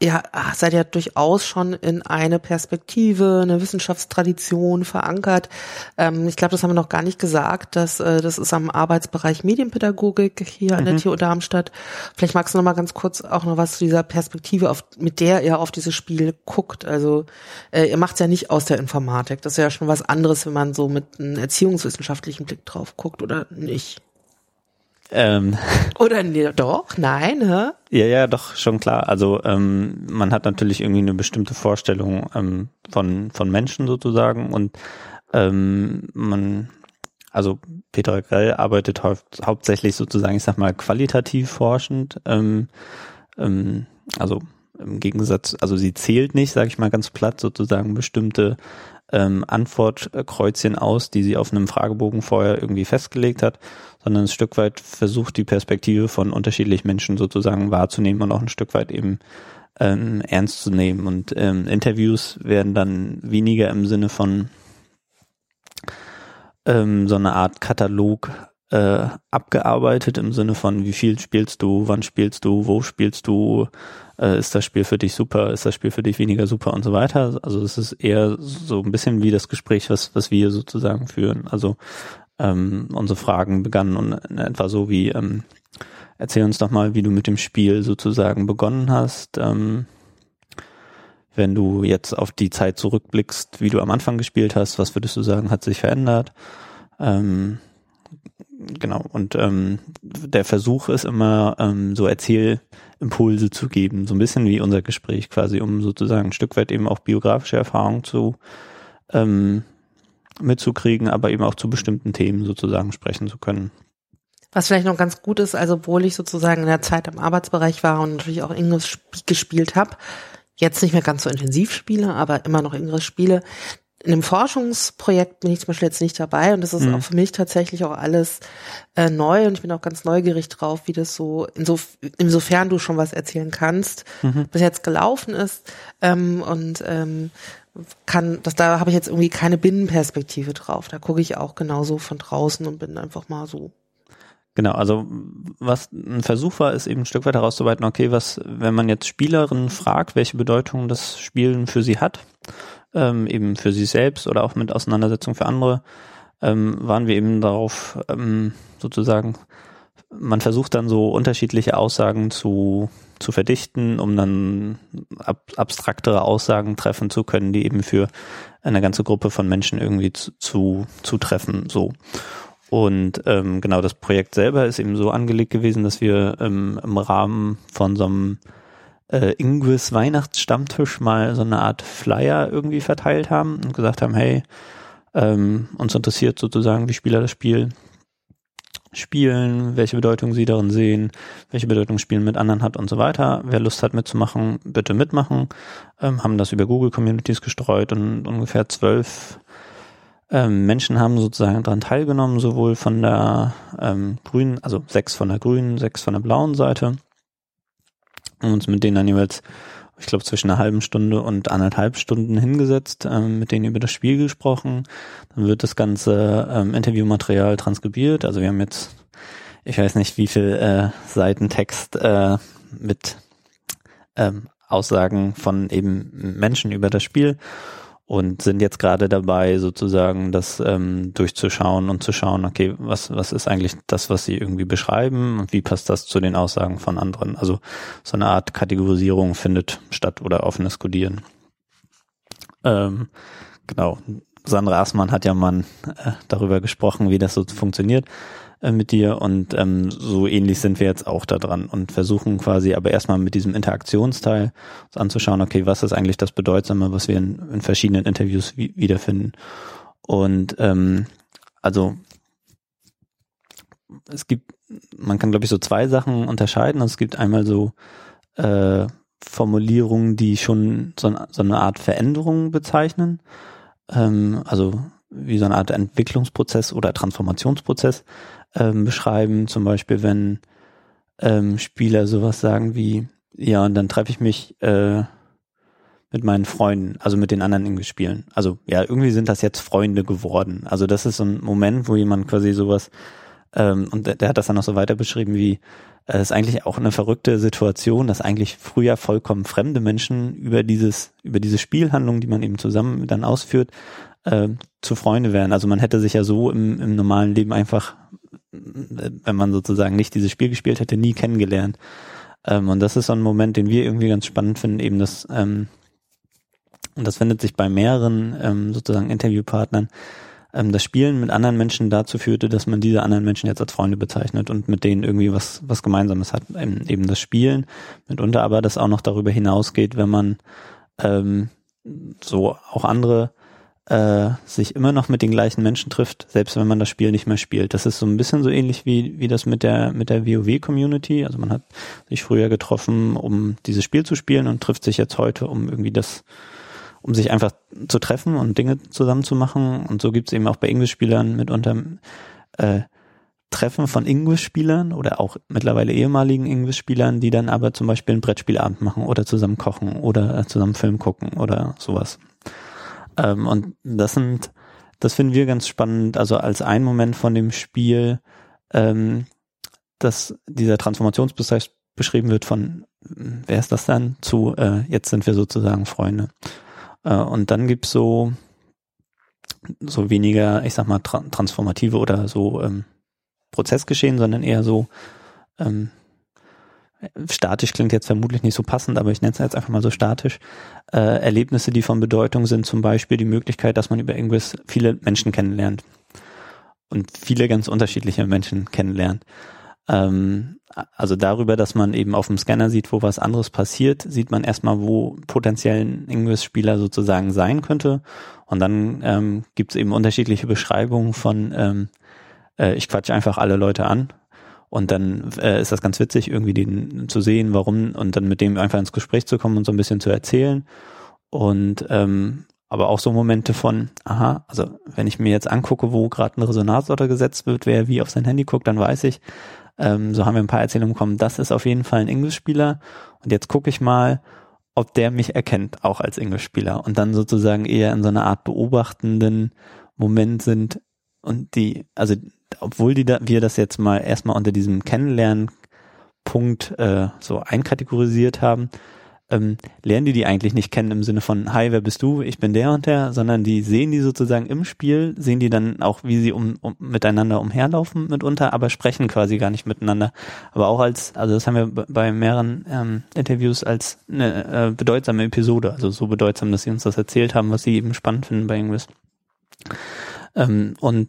ihr seid ja durchaus schon in eine Perspektive, eine Wissenschaftstradition verankert. Ähm, ich glaube, das haben wir noch gar nicht gesagt. Dass, äh, das ist am Arbeitsbereich Medienpädagogik hier mhm. an der mhm. TU Darmstadt. Vielleicht magst du noch mal ganz kurz auch noch was zu dieser Perspektive, auf, mit der ihr auf dieses Spiel guckt. Also äh, ihr macht es ja nicht aus der Informatik. Das ist ja schon was anderes, wenn man so mit einem erziehungswissenschaftlichen Blick drauf guckt, oder nicht? Ähm. Oder nee, doch, nein, hä?
Ja, ja, doch, schon klar. Also ähm, man hat natürlich irgendwie eine bestimmte Vorstellung ähm, von, von Menschen sozusagen und ähm, man, also Peter Grell arbeitet hau hauptsächlich sozusagen, ich sag mal, qualitativ forschend. Ähm, ähm, also im Gegensatz, also sie zählt nicht, sage ich mal ganz platt, sozusagen bestimmte ähm, Antwortkreuzchen aus, die sie auf einem Fragebogen vorher irgendwie festgelegt hat, sondern ein Stück weit versucht, die Perspektive von unterschiedlichen Menschen sozusagen wahrzunehmen und auch ein Stück weit eben ähm, ernst zu nehmen. Und ähm, Interviews werden dann weniger im Sinne von ähm, so eine Art Katalog äh, abgearbeitet im Sinne von, wie viel spielst du, wann spielst du, wo spielst du, äh, ist das Spiel für dich super, ist das Spiel für dich weniger super und so weiter. Also es ist eher so ein bisschen wie das Gespräch, was, was wir sozusagen führen. Also ähm, unsere Fragen begannen und in etwa so wie, ähm, erzähl uns doch mal, wie du mit dem Spiel sozusagen begonnen hast. Ähm, wenn du jetzt auf die Zeit zurückblickst, wie du am Anfang gespielt hast, was würdest du sagen, hat sich verändert? Ähm, genau, und ähm, der Versuch ist immer, ähm, so Erzählimpulse zu geben, so ein bisschen wie unser Gespräch quasi, um sozusagen ein Stück weit eben auch biografische Erfahrungen zu ähm, mitzukriegen, aber eben auch zu bestimmten Themen sozusagen sprechen zu können.
Was vielleicht noch ganz gut ist, also obwohl ich sozusagen in der Zeit im Arbeitsbereich war und natürlich auch Englisch gespielt habe, jetzt nicht mehr ganz so intensiv spiele, aber immer noch Englisch spiele, in einem Forschungsprojekt bin ich zum Beispiel jetzt nicht dabei und das ist mhm. auch für mich tatsächlich auch alles äh, neu und ich bin auch ganz neugierig drauf, wie das so, insof insofern du schon was erzählen kannst, mhm. bis jetzt gelaufen ist ähm, und ähm, kann, das da habe ich jetzt irgendwie keine Binnenperspektive drauf. Da gucke ich auch genauso von draußen und bin einfach mal so
Genau, also was ein Versuch war, ist eben ein Stück weit herauszuarbeiten, okay, was, wenn man jetzt Spielerinnen fragt, welche Bedeutung das Spielen für sie hat, ähm, eben für sie selbst oder auch mit Auseinandersetzung für andere, ähm, waren wir eben darauf ähm, sozusagen, man versucht dann so unterschiedliche Aussagen zu, zu verdichten, um dann ab, abstraktere Aussagen treffen zu können, die eben für eine ganze Gruppe von Menschen irgendwie zu, zu, zu treffen, so. Und ähm, genau das Projekt selber ist eben so angelegt gewesen, dass wir ähm, im Rahmen von so einem äh, Ingwis Weihnachtsstammtisch mal so eine Art Flyer irgendwie verteilt haben und gesagt haben, hey, ähm, uns interessiert sozusagen, wie Spieler das Spiel spielen, welche Bedeutung sie darin sehen, welche Bedeutung Spielen mit anderen hat und so weiter. Wer Lust hat mitzumachen, bitte mitmachen. Ähm, haben das über Google Communities gestreut und ungefähr zwölf ähm, Menschen haben sozusagen daran teilgenommen, sowohl von der ähm, grünen, also sechs von der grünen, sechs von der blauen Seite haben uns mit denen dann jeweils, ich glaube, zwischen einer halben Stunde und anderthalb Stunden hingesetzt, ähm, mit denen über das Spiel gesprochen. Dann wird das ganze ähm, Interviewmaterial transkribiert. Also wir haben jetzt, ich weiß nicht, wie viel äh, Seiten Text äh, mit ähm, Aussagen von eben Menschen über das Spiel und sind jetzt gerade dabei, sozusagen das ähm, durchzuschauen und zu schauen, okay, was, was ist eigentlich das, was sie irgendwie beschreiben und wie passt das zu den Aussagen von anderen? Also so eine Art Kategorisierung findet statt oder offenes Codieren. Ähm, genau. Sandra Aßmann hat ja mal äh, darüber gesprochen, wie das so funktioniert. Äh, mit dir und ähm, so ähnlich sind wir jetzt auch da dran und versuchen quasi aber erstmal mit diesem Interaktionsteil uns anzuschauen, okay, was ist eigentlich das Bedeutsame, was wir in, in verschiedenen Interviews wie, wiederfinden. Und ähm, also es gibt, man kann glaube ich so zwei Sachen unterscheiden. Es gibt einmal so äh, Formulierungen, die schon so, so eine Art Veränderung bezeichnen. Ähm, also wie so eine Art Entwicklungsprozess oder Transformationsprozess ähm, beschreiben. Zum Beispiel, wenn ähm, Spieler sowas sagen wie, ja, und dann treffe ich mich äh, mit meinen Freunden, also mit den anderen irgendwie spielen. Also ja, irgendwie sind das jetzt Freunde geworden. Also das ist so ein Moment, wo jemand quasi sowas, ähm, und der, der hat das dann noch so weiter beschrieben wie, es äh, ist eigentlich auch eine verrückte Situation, dass eigentlich früher vollkommen fremde Menschen über dieses, über diese Spielhandlung, die man eben zusammen dann ausführt, äh, zu Freunde werden. Also man hätte sich ja so im, im normalen Leben einfach wenn man sozusagen nicht dieses Spiel gespielt hätte, nie kennengelernt. Ähm, und das ist so ein Moment, den wir irgendwie ganz spannend finden, eben das, ähm, und das findet sich bei mehreren ähm, sozusagen Interviewpartnern, ähm, das Spielen mit anderen Menschen dazu führte, dass man diese anderen Menschen jetzt als Freunde bezeichnet und mit denen irgendwie was, was Gemeinsames hat. Eben, eben das Spielen, mitunter aber das auch noch darüber hinausgeht, wenn man ähm, so auch andere äh, sich immer noch mit den gleichen Menschen trifft, selbst wenn man das Spiel nicht mehr spielt. Das ist so ein bisschen so ähnlich wie, wie das mit der, mit der WoW-Community. Also man hat sich früher getroffen, um dieses Spiel zu spielen und trifft sich jetzt heute, um irgendwie das, um sich einfach zu treffen und Dinge zusammen zu machen. Und so gibt es eben auch bei English-Spielern mitunter äh, Treffen von English-Spielern oder auch mittlerweile ehemaligen English-Spielern, die dann aber zum Beispiel einen Brettspielabend machen oder zusammen kochen oder zusammen Film gucken oder sowas. Ähm, und das sind, das finden wir ganz spannend, also als ein Moment von dem Spiel, ähm, dass dieser Transformationsprozess beschrieben wird von, wer ist das dann, zu, äh, jetzt sind wir sozusagen Freunde. Äh, und dann gibt's so so weniger, ich sag mal, tra transformative oder so ähm, Prozessgeschehen, sondern eher so ähm, statisch klingt jetzt vermutlich nicht so passend, aber ich nenne es jetzt einfach mal so statisch. Äh, Erlebnisse, die von Bedeutung sind, zum Beispiel die Möglichkeit, dass man über irgendwas viele Menschen kennenlernt und viele ganz unterschiedliche Menschen kennenlernt. Ähm, also darüber, dass man eben auf dem Scanner sieht, wo was anderes passiert, sieht man erstmal, wo potenziell ein Ingress-Spieler sozusagen sein könnte. Und dann ähm, gibt es eben unterschiedliche Beschreibungen von, ähm, äh, ich quatsche einfach alle Leute an. Und dann äh, ist das ganz witzig, irgendwie den zu sehen, warum, und dann mit dem einfach ins Gespräch zu kommen und so ein bisschen zu erzählen. Und ähm, aber auch so Momente von, aha, also wenn ich mir jetzt angucke, wo gerade ein Resonanzorder gesetzt wird, wer wie auf sein Handy guckt, dann weiß ich, ähm, so haben wir ein paar Erzählungen bekommen, das ist auf jeden Fall ein Englischspieler. Und jetzt gucke ich mal, ob der mich erkennt, auch als Englischspieler. Und dann sozusagen eher in so einer Art beobachtenden Moment sind und die, also obwohl die da, wir das jetzt mal erstmal unter diesem Kennenlernen-Punkt äh, so einkategorisiert haben, ähm, lernen die die eigentlich nicht kennen im Sinne von, hi, wer bist du? Ich bin der und der, sondern die sehen die sozusagen im Spiel, sehen die dann auch, wie sie um, um miteinander umherlaufen mitunter, aber sprechen quasi gar nicht miteinander. Aber auch als, also das haben wir bei mehreren ähm, Interviews als eine äh, bedeutsame Episode, also so bedeutsam, dass sie uns das erzählt haben, was sie eben spannend finden bei Ingress. Ähm, und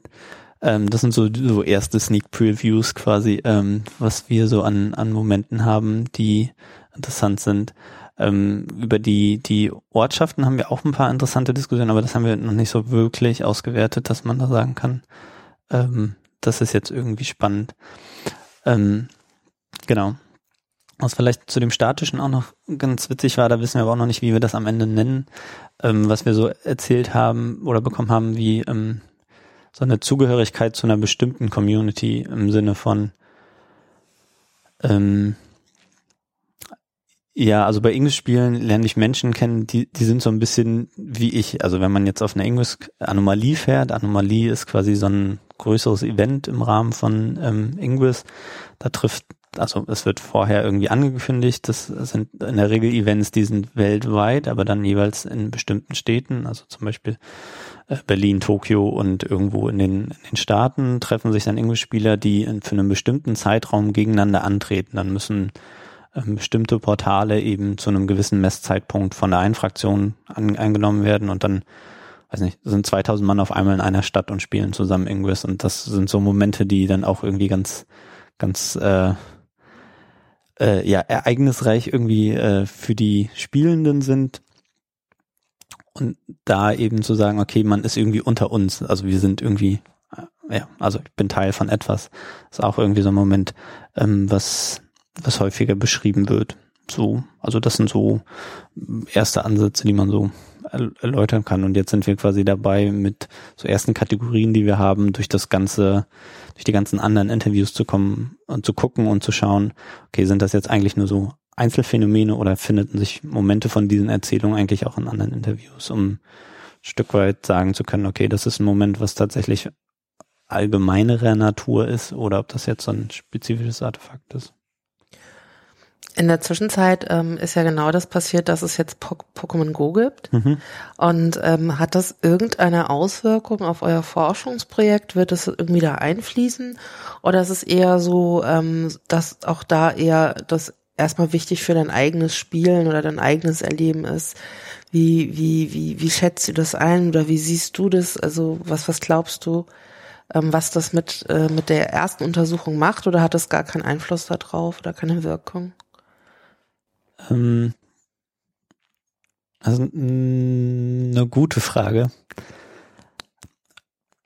ähm, das sind so, so erste Sneak Previews quasi, ähm, was wir so an, an Momenten haben, die interessant sind. Ähm, über die, die Ortschaften haben wir auch ein paar interessante Diskussionen, aber das haben wir noch nicht so wirklich ausgewertet, dass man da sagen kann, ähm, das ist jetzt irgendwie spannend. Ähm, genau. Was vielleicht zu dem Statischen auch noch ganz witzig war, da wissen wir aber auch noch nicht, wie wir das am Ende nennen, ähm, was wir so erzählt haben oder bekommen haben, wie so eine Zugehörigkeit zu einer bestimmten Community im Sinne von ähm, ja, also bei Englisch-Spielen lerne ich Menschen kennen, die, die sind so ein bisschen wie ich. Also wenn man jetzt auf eine Englisch-Anomalie fährt, Anomalie ist quasi so ein größeres Event im Rahmen von ähm, Ingress. Da trifft, also es wird vorher irgendwie angekündigt, das sind in der Regel Events, die sind weltweit, aber dann jeweils in bestimmten Städten, also zum Beispiel Berlin, Tokio und irgendwo in den, in den Staaten treffen sich dann Englisch-Spieler, die für einen bestimmten Zeitraum gegeneinander antreten. Dann müssen ähm, bestimmte Portale eben zu einem gewissen Messzeitpunkt von der einen Fraktion an, eingenommen werden und dann, weiß nicht, sind 2000 Mann auf einmal in einer Stadt und spielen zusammen Ingress und das sind so Momente, die dann auch irgendwie ganz, ganz, äh, äh, ja, ereignisreich irgendwie äh, für die Spielenden sind und da eben zu sagen, okay, man ist irgendwie unter uns, also wir sind irgendwie, äh, ja, also ich bin Teil von etwas, ist auch irgendwie so ein Moment, ähm, was was häufiger beschrieben wird. So, also das sind so erste Ansätze, die man so erläutern kann. Und jetzt sind wir quasi dabei, mit so ersten Kategorien, die wir haben, durch das ganze, durch die ganzen anderen Interviews zu kommen und zu gucken und zu schauen, okay, sind das jetzt eigentlich nur so Einzelfänomene oder finden sich Momente von diesen Erzählungen eigentlich auch in anderen Interviews, um ein Stück weit sagen zu können, okay, das ist ein Moment, was tatsächlich allgemeinerer Natur ist oder ob das jetzt so ein spezifisches Artefakt ist.
In der Zwischenzeit ähm, ist ja genau das passiert, dass es jetzt po Pokémon Go gibt. Mhm. Und ähm, hat das irgendeine Auswirkung auf euer Forschungsprojekt? Wird es irgendwie da einfließen? Oder ist es eher so, ähm, dass auch da eher das erstmal wichtig für dein eigenes Spielen oder dein eigenes Erleben ist? Wie, wie, wie, wie schätzt du das ein oder wie siehst du das? Also was, was glaubst du, ähm, was das mit, äh, mit der ersten Untersuchung macht oder hat das gar keinen Einfluss darauf oder keine Wirkung? Ähm,
also eine gute Frage.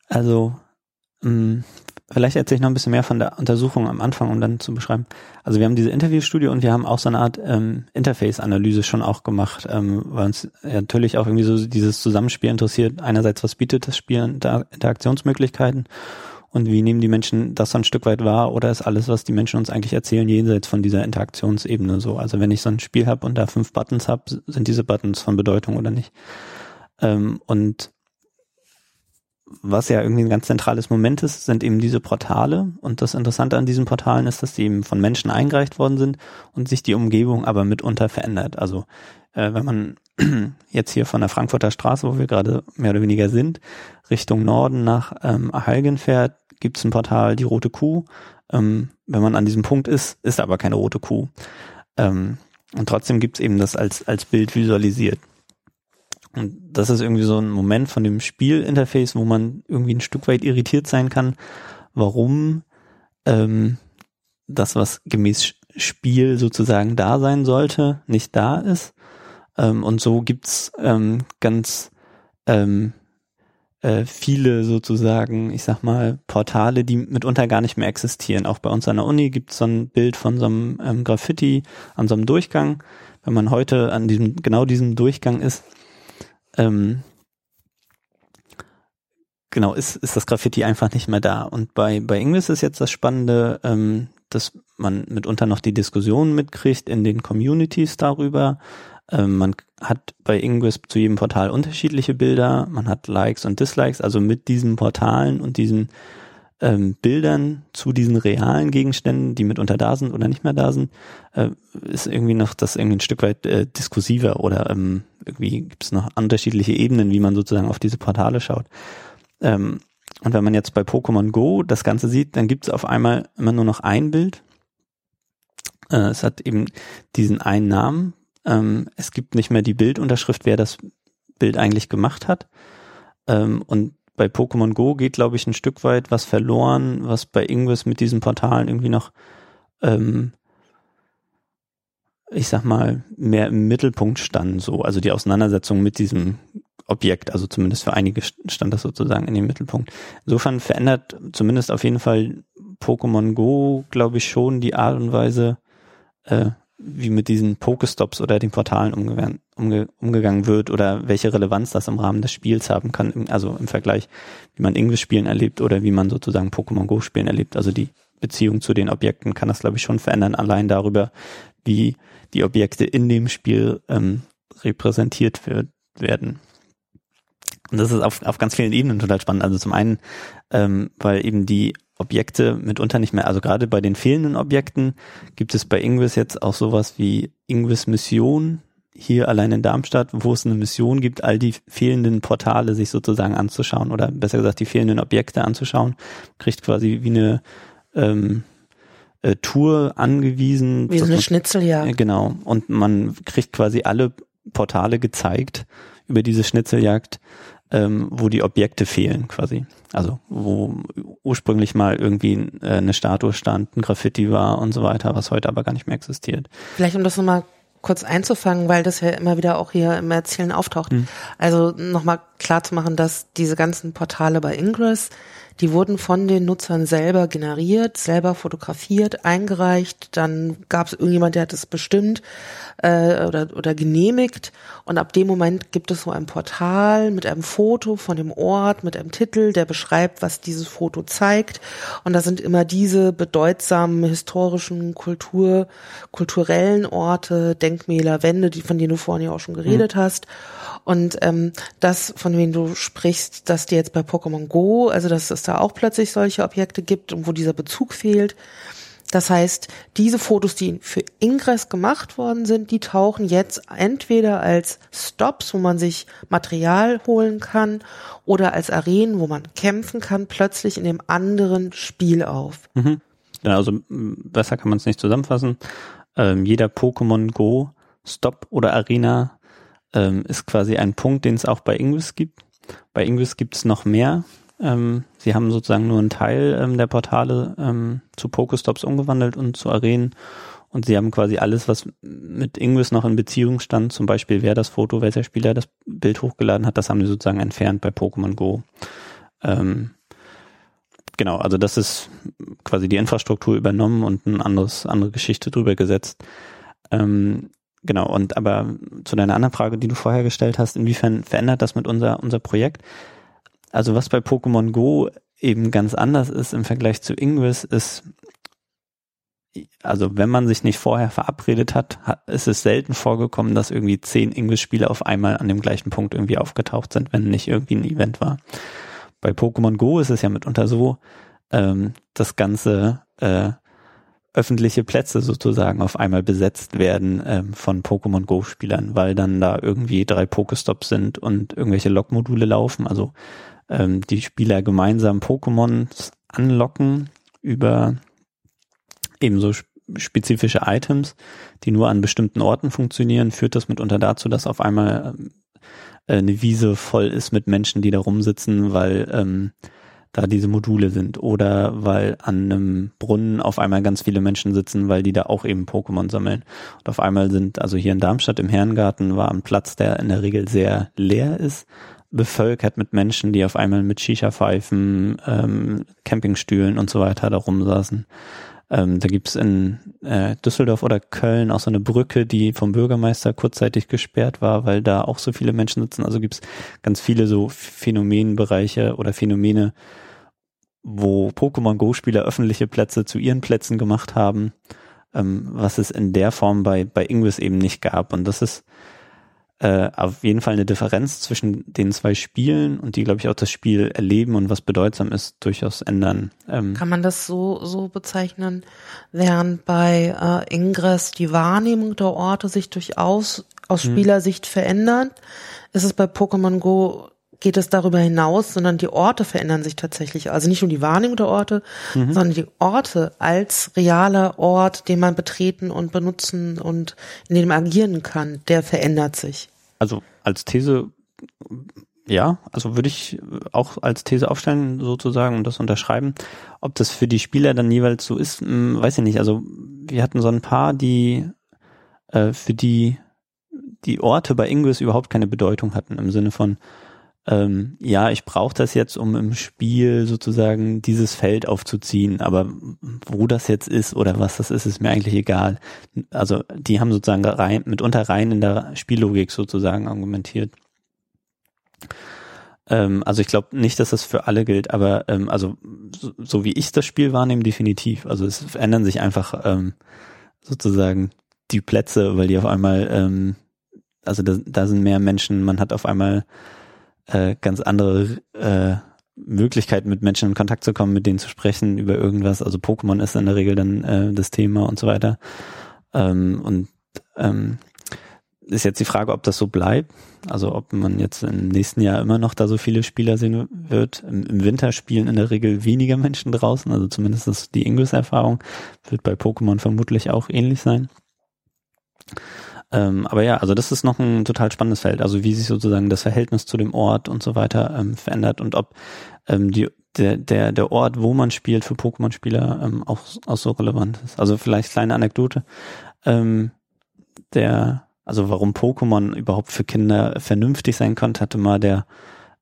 Also vielleicht erzähle ich noch ein bisschen mehr von der Untersuchung am Anfang, um dann zu beschreiben. Also wir haben diese Interviewstudie und wir haben auch so eine Art ähm, Interface-Analyse schon auch gemacht, ähm, weil uns natürlich auch irgendwie so dieses Zusammenspiel interessiert. Einerseits, was bietet das Spiel an Interaktionsmöglichkeiten und wie nehmen die Menschen das so ein Stück weit wahr oder ist alles, was die Menschen uns eigentlich erzählen, jenseits von dieser Interaktionsebene so? Also wenn ich so ein Spiel habe und da fünf Buttons habe, sind diese Buttons von Bedeutung oder nicht? Ähm, und was ja irgendwie ein ganz zentrales Moment ist, sind eben diese Portale. Und das Interessante an diesen Portalen ist, dass die eben von Menschen eingereicht worden sind und sich die Umgebung aber mitunter verändert. Also äh, wenn man jetzt hier von der Frankfurter Straße, wo wir gerade mehr oder weniger sind, Richtung Norden nach ähm, Heilgen fährt, gibt es ein Portal, die Rote Kuh. Ähm, wenn man an diesem Punkt ist, ist aber keine rote Kuh. Ähm, und trotzdem gibt es eben das als, als Bild visualisiert. Und das ist irgendwie so ein Moment von dem Spielinterface, wo man irgendwie ein Stück weit irritiert sein kann, warum ähm, das, was gemäß Spiel sozusagen da sein sollte, nicht da ist. Ähm, und so gibt's ähm, ganz ähm, äh, viele sozusagen, ich sag mal, Portale, die mitunter gar nicht mehr existieren. Auch bei uns an der Uni gibt es so ein Bild von so einem ähm, Graffiti an so einem Durchgang. Wenn man heute an diesem, genau diesem Durchgang ist, ähm, genau, ist, ist das Graffiti einfach nicht mehr da. Und bei, bei Inglis ist jetzt das Spannende, ähm, dass man mitunter noch die Diskussion mitkriegt in den Communities darüber. Ähm, man hat bei Ingress zu jedem Portal unterschiedliche Bilder, man hat Likes und Dislikes, also mit diesen Portalen und diesen ähm, Bildern zu diesen realen Gegenständen, die mitunter da sind oder nicht mehr da sind, äh, ist irgendwie noch das irgendwie ein Stück weit äh, diskursiver oder ähm, irgendwie gibt es noch unterschiedliche Ebenen, wie man sozusagen auf diese Portale schaut. Ähm, und wenn man jetzt bei Pokémon Go das Ganze sieht, dann gibt es auf einmal immer nur noch ein Bild. Äh, es hat eben diesen einen Namen, ähm, es gibt nicht mehr die Bildunterschrift, wer das Bild eigentlich gemacht hat. Ähm, und bei Pokémon Go geht, glaube ich, ein Stück weit was verloren, was bei Ingress mit diesen Portalen irgendwie noch, ähm, ich sag mal, mehr im Mittelpunkt stand, so. Also die Auseinandersetzung mit diesem Objekt, also zumindest für einige stand das sozusagen in dem Mittelpunkt. Insofern verändert zumindest auf jeden Fall Pokémon Go, glaube ich, schon die Art und Weise, äh, wie mit diesen Pokestops oder den Portalen umge umge umgegangen wird oder welche Relevanz das im Rahmen des Spiels haben kann, also im Vergleich, wie man Englisch-Spielen erlebt oder wie man sozusagen Pokémon Go-Spielen erlebt. Also die Beziehung zu den Objekten kann das, glaube ich, schon verändern, allein darüber, wie die Objekte in dem Spiel ähm, repräsentiert werden. Und das ist auf, auf ganz vielen Ebenen total spannend. Also zum einen, ähm, weil eben die Objekte mitunter nicht mehr, also gerade bei den fehlenden Objekten gibt es bei Ingwis jetzt auch sowas wie Ingwis Mission hier allein in Darmstadt, wo es eine Mission gibt, all die fehlenden Portale sich sozusagen anzuschauen oder besser gesagt die fehlenden Objekte anzuschauen, kriegt quasi wie eine ähm, äh, Tour angewiesen.
Wie so eine Schnitzeljagd.
Genau. Und man kriegt quasi alle Portale gezeigt über diese Schnitzeljagd ähm, wo die Objekte fehlen quasi. Also wo ursprünglich mal irgendwie äh, eine Statue stand, ein Graffiti war und so weiter, was heute aber gar nicht mehr existiert.
Vielleicht um das nochmal kurz einzufangen, weil das ja immer wieder auch hier im Erzählen auftaucht. Hm. Also nochmal klar zu machen, dass diese ganzen Portale bei Ingress die wurden von den Nutzern selber generiert, selber fotografiert, eingereicht. Dann gab es irgendjemand, der hat es bestimmt äh, oder, oder genehmigt. Und ab dem Moment gibt es so ein Portal mit einem Foto von dem Ort, mit einem Titel, der beschreibt, was dieses Foto zeigt. Und da sind immer diese bedeutsamen historischen Kultur, kulturellen Orte, Denkmäler, Wände, die, von denen du vorhin ja auch schon geredet mhm. hast. Und ähm, das, von wem du sprichst, dass dir jetzt bei Pokémon Go, also dass es da auch plötzlich solche Objekte gibt und wo dieser Bezug fehlt. Das heißt, diese Fotos, die für Ingress gemacht worden sind, die tauchen jetzt entweder als Stops, wo man sich Material holen kann, oder als Arenen, wo man kämpfen kann, plötzlich in dem anderen Spiel auf.
Mhm. Ja, also besser kann man es nicht zusammenfassen. Ähm, jeder Pokémon Go Stop oder Arena ähm, ist quasi ein Punkt, den es auch bei Ingress gibt. Bei Ingress gibt es noch mehr. Ähm, sie haben sozusagen nur einen Teil ähm, der Portale ähm, zu Pokestops umgewandelt und zu Arenen. Und sie haben quasi alles, was mit Ingress noch in Beziehung stand, zum Beispiel wer das Foto, welcher Spieler das Bild hochgeladen hat, das haben sie sozusagen entfernt bei Pokémon Go. Ähm, genau, also das ist quasi die Infrastruktur übernommen und ein anderes, andere Geschichte drüber gesetzt. Ähm, Genau, und aber zu deiner anderen Frage, die du vorher gestellt hast, inwiefern verändert das mit unser, unser Projekt? Also was bei Pokémon Go eben ganz anders ist im Vergleich zu Ingress, ist, also wenn man sich nicht vorher verabredet hat, hat ist es selten vorgekommen, dass irgendwie zehn Ingress-Spieler auf einmal an dem gleichen Punkt irgendwie aufgetaucht sind, wenn nicht irgendwie ein Event war. Bei Pokémon Go ist es ja mitunter so, ähm, das Ganze äh, öffentliche Plätze sozusagen auf einmal besetzt werden ähm, von Pokémon Go-Spielern, weil dann da irgendwie drei Pokestops sind und irgendwelche Lockmodule laufen. Also ähm, die Spieler gemeinsam Pokémons anlocken über ebenso spezifische Items, die nur an bestimmten Orten funktionieren, führt das mitunter dazu, dass auf einmal ähm, eine Wiese voll ist mit Menschen, die da rumsitzen, weil ähm, da diese Module sind oder weil an einem Brunnen auf einmal ganz viele Menschen sitzen, weil die da auch eben Pokémon sammeln. Und auf einmal sind, also hier in Darmstadt im Herrengarten war ein Platz, der in der Regel sehr leer ist, bevölkert mit Menschen, die auf einmal mit Shisha-Pfeifen, ähm, Campingstühlen und so weiter da rumsaßen. Ähm, da gibt's in äh, Düsseldorf oder Köln auch so eine Brücke, die vom Bürgermeister kurzzeitig gesperrt war, weil da auch so viele Menschen sitzen. Also gibt's ganz viele so Phänomenbereiche oder Phänomene, wo Pokémon Go-Spieler öffentliche Plätze zu ihren Plätzen gemacht haben, ähm, was es in der Form bei, bei Ingress eben nicht gab. Und das ist äh, auf jeden Fall eine Differenz zwischen den zwei Spielen und die, glaube ich, auch das Spiel erleben und was bedeutsam ist, durchaus ändern.
Ähm Kann man das so, so bezeichnen, während bei äh, Ingress die Wahrnehmung der Orte sich durchaus aus hm. Spielersicht hm. verändert, ist es bei Pokémon Go geht es darüber hinaus, sondern die Orte verändern sich tatsächlich. Also nicht nur die Wahrnehmung der Orte, mhm. sondern die Orte als realer Ort, den man betreten und benutzen und in dem man agieren kann, der verändert sich.
Also als These, ja, also würde ich auch als These aufstellen sozusagen und das unterschreiben. Ob das für die Spieler dann jeweils so ist, hm, weiß ich nicht. Also wir hatten so ein paar, die äh, für die die Orte bei Ingress überhaupt keine Bedeutung hatten im Sinne von ähm, ja, ich brauche das jetzt, um im Spiel sozusagen dieses Feld aufzuziehen, aber wo das jetzt ist oder was das ist, ist mir eigentlich egal. Also die haben sozusagen rein, mitunter rein in der Spiellogik sozusagen argumentiert. Ähm, also ich glaube nicht, dass das für alle gilt, aber ähm, also so, so, wie ich das Spiel wahrnehme, definitiv. Also es verändern sich einfach ähm, sozusagen die Plätze, weil die auf einmal, ähm, also da, da sind mehr Menschen, man hat auf einmal äh, ganz andere äh, Möglichkeiten, mit Menschen in Kontakt zu kommen, mit denen zu sprechen über irgendwas. Also Pokémon ist in der Regel dann äh, das Thema und so weiter. Ähm, und ähm, ist jetzt die Frage, ob das so bleibt. Also ob man jetzt im nächsten Jahr immer noch da so viele Spieler sehen wird. Im, im Winter spielen in der Regel weniger Menschen draußen, also zumindest ist die Ingress-Erfahrung. Wird bei Pokémon vermutlich auch ähnlich sein. Ähm, aber ja, also das ist noch ein total spannendes Feld. Also wie sich sozusagen das Verhältnis zu dem Ort und so weiter ähm, verändert und ob ähm, die, der, der, der Ort, wo man spielt für Pokémon-Spieler ähm, auch, auch so relevant ist. Also vielleicht kleine Anekdote. Ähm, der, also warum Pokémon überhaupt für Kinder vernünftig sein konnte, hatte mal der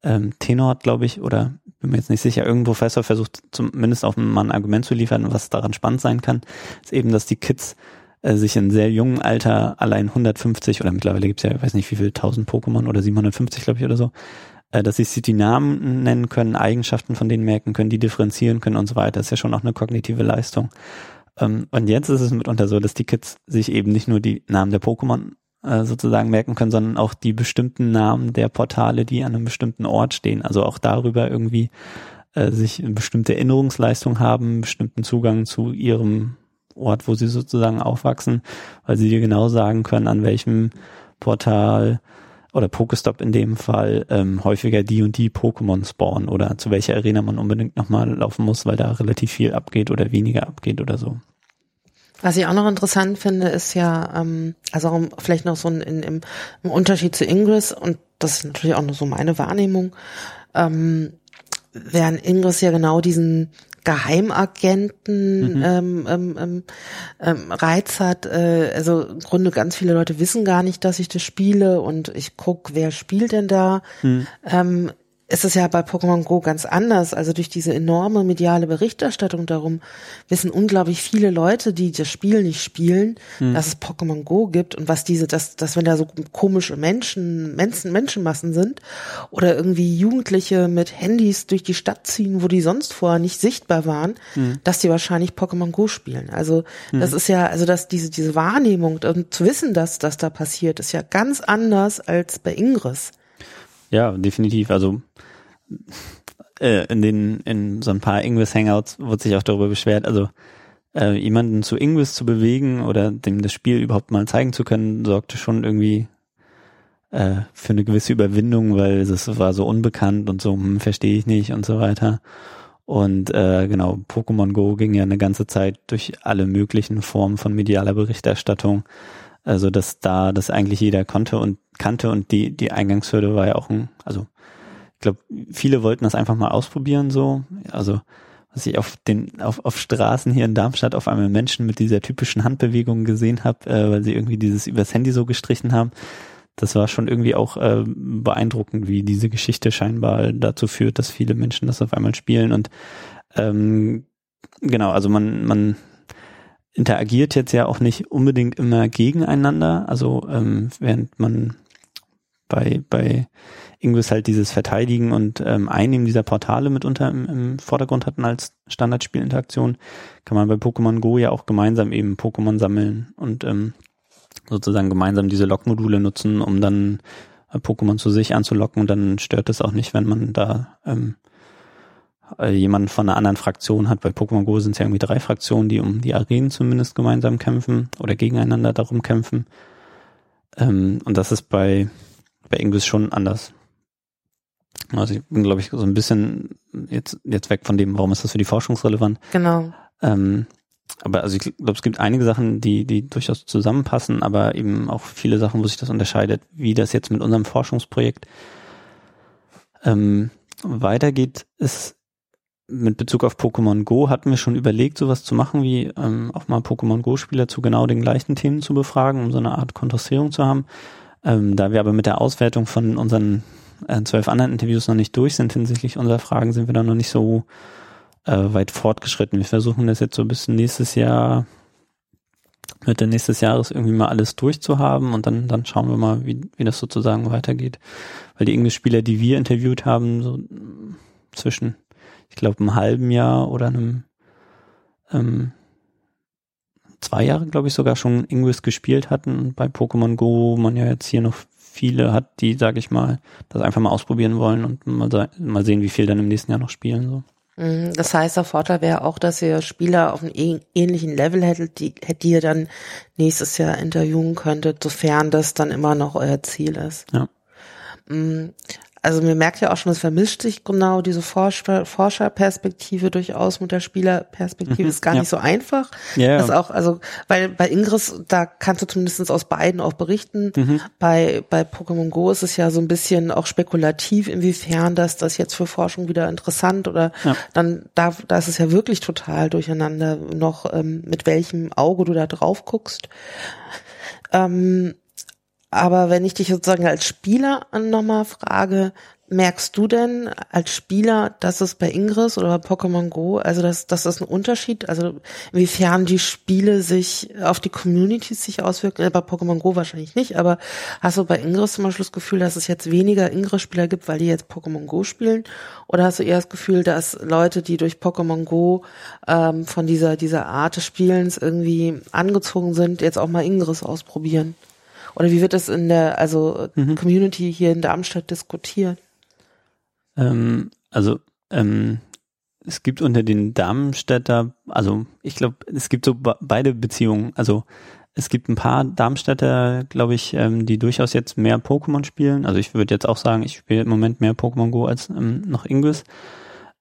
ähm, Tenor, glaube ich, oder bin mir jetzt nicht sicher, irgendein Professor versucht zumindest auch mal ein Argument zu liefern, was daran spannend sein kann, ist eben, dass die Kids sich in sehr jungen Alter allein 150 oder mittlerweile gibt's ja, ich weiß nicht wie viel, 1000 Pokémon oder 750 glaube ich oder so, äh, dass sie die Namen nennen können, Eigenschaften von denen merken können, die differenzieren können und so weiter. Ist ja schon auch eine kognitive Leistung. Ähm, und jetzt ist es mitunter so, dass die Kids sich eben nicht nur die Namen der Pokémon äh, sozusagen merken können, sondern auch die bestimmten Namen der Portale, die an einem bestimmten Ort stehen. Also auch darüber irgendwie äh, sich eine bestimmte Erinnerungsleistung haben, bestimmten Zugang zu ihrem Ort, wo sie sozusagen aufwachsen, weil sie dir genau sagen können, an welchem Portal oder Pokestop in dem Fall ähm, häufiger die und die Pokémon spawnen oder zu welcher Arena man unbedingt nochmal laufen muss, weil da relativ viel abgeht oder weniger abgeht oder so.
Was ich auch noch interessant finde, ist ja, ähm, also vielleicht noch so ein, in, im, im Unterschied zu Ingress, und das ist natürlich auch noch so meine Wahrnehmung, ähm, während Ingress ja genau diesen Geheimagenten mhm. ähm, ähm, ähm, ähm, Reiz hat. Äh, also im Grunde ganz viele Leute wissen gar nicht, dass ich das spiele und ich guck, wer spielt denn da. Mhm. Ähm, ist es ja bei Pokémon Go ganz anders. Also durch diese enorme mediale Berichterstattung darum wissen unglaublich viele Leute, die das Spiel nicht spielen, hm. dass es Pokémon Go gibt und was diese, dass, dass wenn da so komische Menschen, Menschen, Menschenmassen sind oder irgendwie Jugendliche mit Handys durch die Stadt ziehen, wo die sonst vorher nicht sichtbar waren, hm. dass die wahrscheinlich Pokémon Go spielen. Also hm. das ist ja, also dass diese, diese Wahrnehmung und zu wissen, dass das da passiert, ist ja ganz anders als bei Ingress.
Ja, definitiv. Also äh, in den in so ein paar Ingress Hangouts wurde sich auch darüber beschwert. Also äh, jemanden zu Ingress zu bewegen oder dem das Spiel überhaupt mal zeigen zu können, sorgte schon irgendwie äh, für eine gewisse Überwindung, weil es war so unbekannt und so, hm, verstehe ich nicht und so weiter. Und äh, genau, Pokémon Go ging ja eine ganze Zeit durch alle möglichen Formen von medialer Berichterstattung. Also dass da das eigentlich jeder konnte und kannte und die, die Eingangshürde war ja auch ein, also ich glaube, viele wollten das einfach mal ausprobieren so. Also was ich auf den auf, auf Straßen hier in Darmstadt auf einmal Menschen mit dieser typischen Handbewegung gesehen habe, äh, weil sie irgendwie dieses übers Handy so gestrichen haben das war schon irgendwie auch äh, beeindruckend, wie diese Geschichte scheinbar dazu führt, dass viele Menschen das auf einmal spielen und ähm, genau, also man, man interagiert jetzt ja auch nicht unbedingt immer gegeneinander, also ähm, während man bei, bei Ingress halt dieses Verteidigen und ähm, Einnehmen dieser Portale mitunter im, im Vordergrund hatten als Standardspielinteraktion, kann man bei Pokémon Go ja auch gemeinsam eben Pokémon sammeln und ähm, sozusagen gemeinsam diese Lockmodule nutzen, um dann äh, Pokémon zu sich anzulocken. Und dann stört es auch nicht, wenn man da ähm, äh, jemanden von einer anderen Fraktion hat. Bei Pokémon Go sind es ja irgendwie drei Fraktionen, die um die Arenen zumindest gemeinsam kämpfen oder gegeneinander darum kämpfen. Ähm, und das ist bei, bei Ingress schon anders. Also ich bin, glaube ich, so ein bisschen jetzt, jetzt weg von dem, warum ist das für die Forschung relevant.
Genau.
Ähm, aber also ich glaube, es gibt einige Sachen, die, die durchaus zusammenpassen, aber eben auch viele Sachen, wo sich das unterscheidet, wie das jetzt mit unserem Forschungsprojekt ähm, weitergeht, ist mit Bezug auf Pokémon Go hatten wir schon überlegt, sowas zu machen, wie ähm, auch mal Pokémon Go-Spieler zu genau den gleichen Themen zu befragen, um so eine Art Kontrastierung zu haben. Ähm, da wir aber mit der Auswertung von unseren äh, zwölf anderen Interviews noch nicht durch sind hinsichtlich unserer Fragen, sind wir da noch nicht so äh, weit fortgeschritten. Wir versuchen das jetzt so bis nächstes Jahr, Mitte nächstes Jahres irgendwie mal alles durchzuhaben und dann, dann schauen wir mal, wie, wie das sozusagen weitergeht. Weil die Englischspieler, die wir interviewt haben, so zwischen, ich glaube, einem halben Jahr oder einem ähm, zwei Jahre, glaube ich, sogar schon Ingress gespielt hatten und bei Pokémon Go man ja jetzt hier noch viele hat, die, sage ich mal, das einfach mal ausprobieren wollen und mal, mal sehen, wie viel dann im nächsten Jahr noch spielen. So.
Mhm, das heißt, der Vorteil wäre auch, dass ihr Spieler auf einem ähnlichen Level hättet, die, die ihr dann nächstes Jahr interviewen könntet, sofern das dann immer noch euer Ziel ist.
Ja.
Also mir merkt ja auch schon, es vermischt sich genau diese Forscher, Forscherperspektive durchaus mit der Spielerperspektive. Mhm, ist gar ja. nicht so einfach. Ja, Das auch, also, weil bei Ingress, da kannst du zumindest aus beiden auch berichten. Mhm. Bei, bei Pokémon Go ist es ja so ein bisschen auch spekulativ, inwiefern das, das jetzt für Forschung wieder interessant oder ja. dann, da, da ist es ja wirklich total durcheinander noch, ähm, mit welchem Auge du da drauf guckst. Ähm, aber wenn ich dich sozusagen als Spieler nochmal frage, merkst du denn als Spieler, dass es bei Ingress oder bei Pokémon Go, also dass, dass das ein Unterschied, also inwiefern die Spiele sich auf die Communities sich auswirken, äh, bei Pokémon Go wahrscheinlich nicht, aber hast du bei Ingress zum Beispiel das Gefühl, dass es jetzt weniger Ingress-Spieler gibt, weil die jetzt Pokémon Go spielen? Oder hast du eher das Gefühl, dass Leute, die durch Pokémon Go ähm, von dieser, dieser Art des Spielens irgendwie angezogen sind, jetzt auch mal Ingress ausprobieren? Oder wie wird das in der also mhm. Community hier in Darmstadt diskutiert?
Ähm, also ähm, es gibt unter den Darmstädter, also ich glaube, es gibt so beide Beziehungen. Also es gibt ein paar Darmstädter, glaube ich, ähm, die durchaus jetzt mehr Pokémon spielen. Also ich würde jetzt auch sagen, ich spiele im Moment mehr Pokémon Go als ähm, noch Ingus.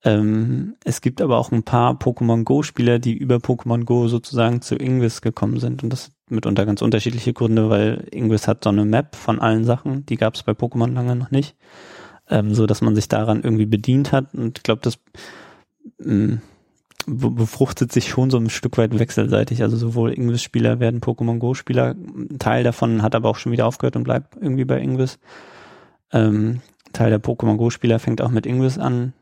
Ähm, es gibt aber auch ein paar Pokémon Go-Spieler, die über Pokémon Go sozusagen zu Ingress gekommen sind. Und das mitunter ganz unterschiedliche Gründe, weil Ingress hat so eine Map von allen Sachen, die gab es bei Pokémon lange noch nicht. Ähm, so dass man sich daran irgendwie bedient hat. Und ich glaube, das ähm, befruchtet sich schon so ein Stück weit wechselseitig. Also sowohl Ingress-Spieler werden Pokémon Go-Spieler. Ein Teil davon hat aber auch schon wieder aufgehört und bleibt irgendwie bei Ingress. Ähm, Teil der Pokémon Go-Spieler fängt auch mit Ingress an,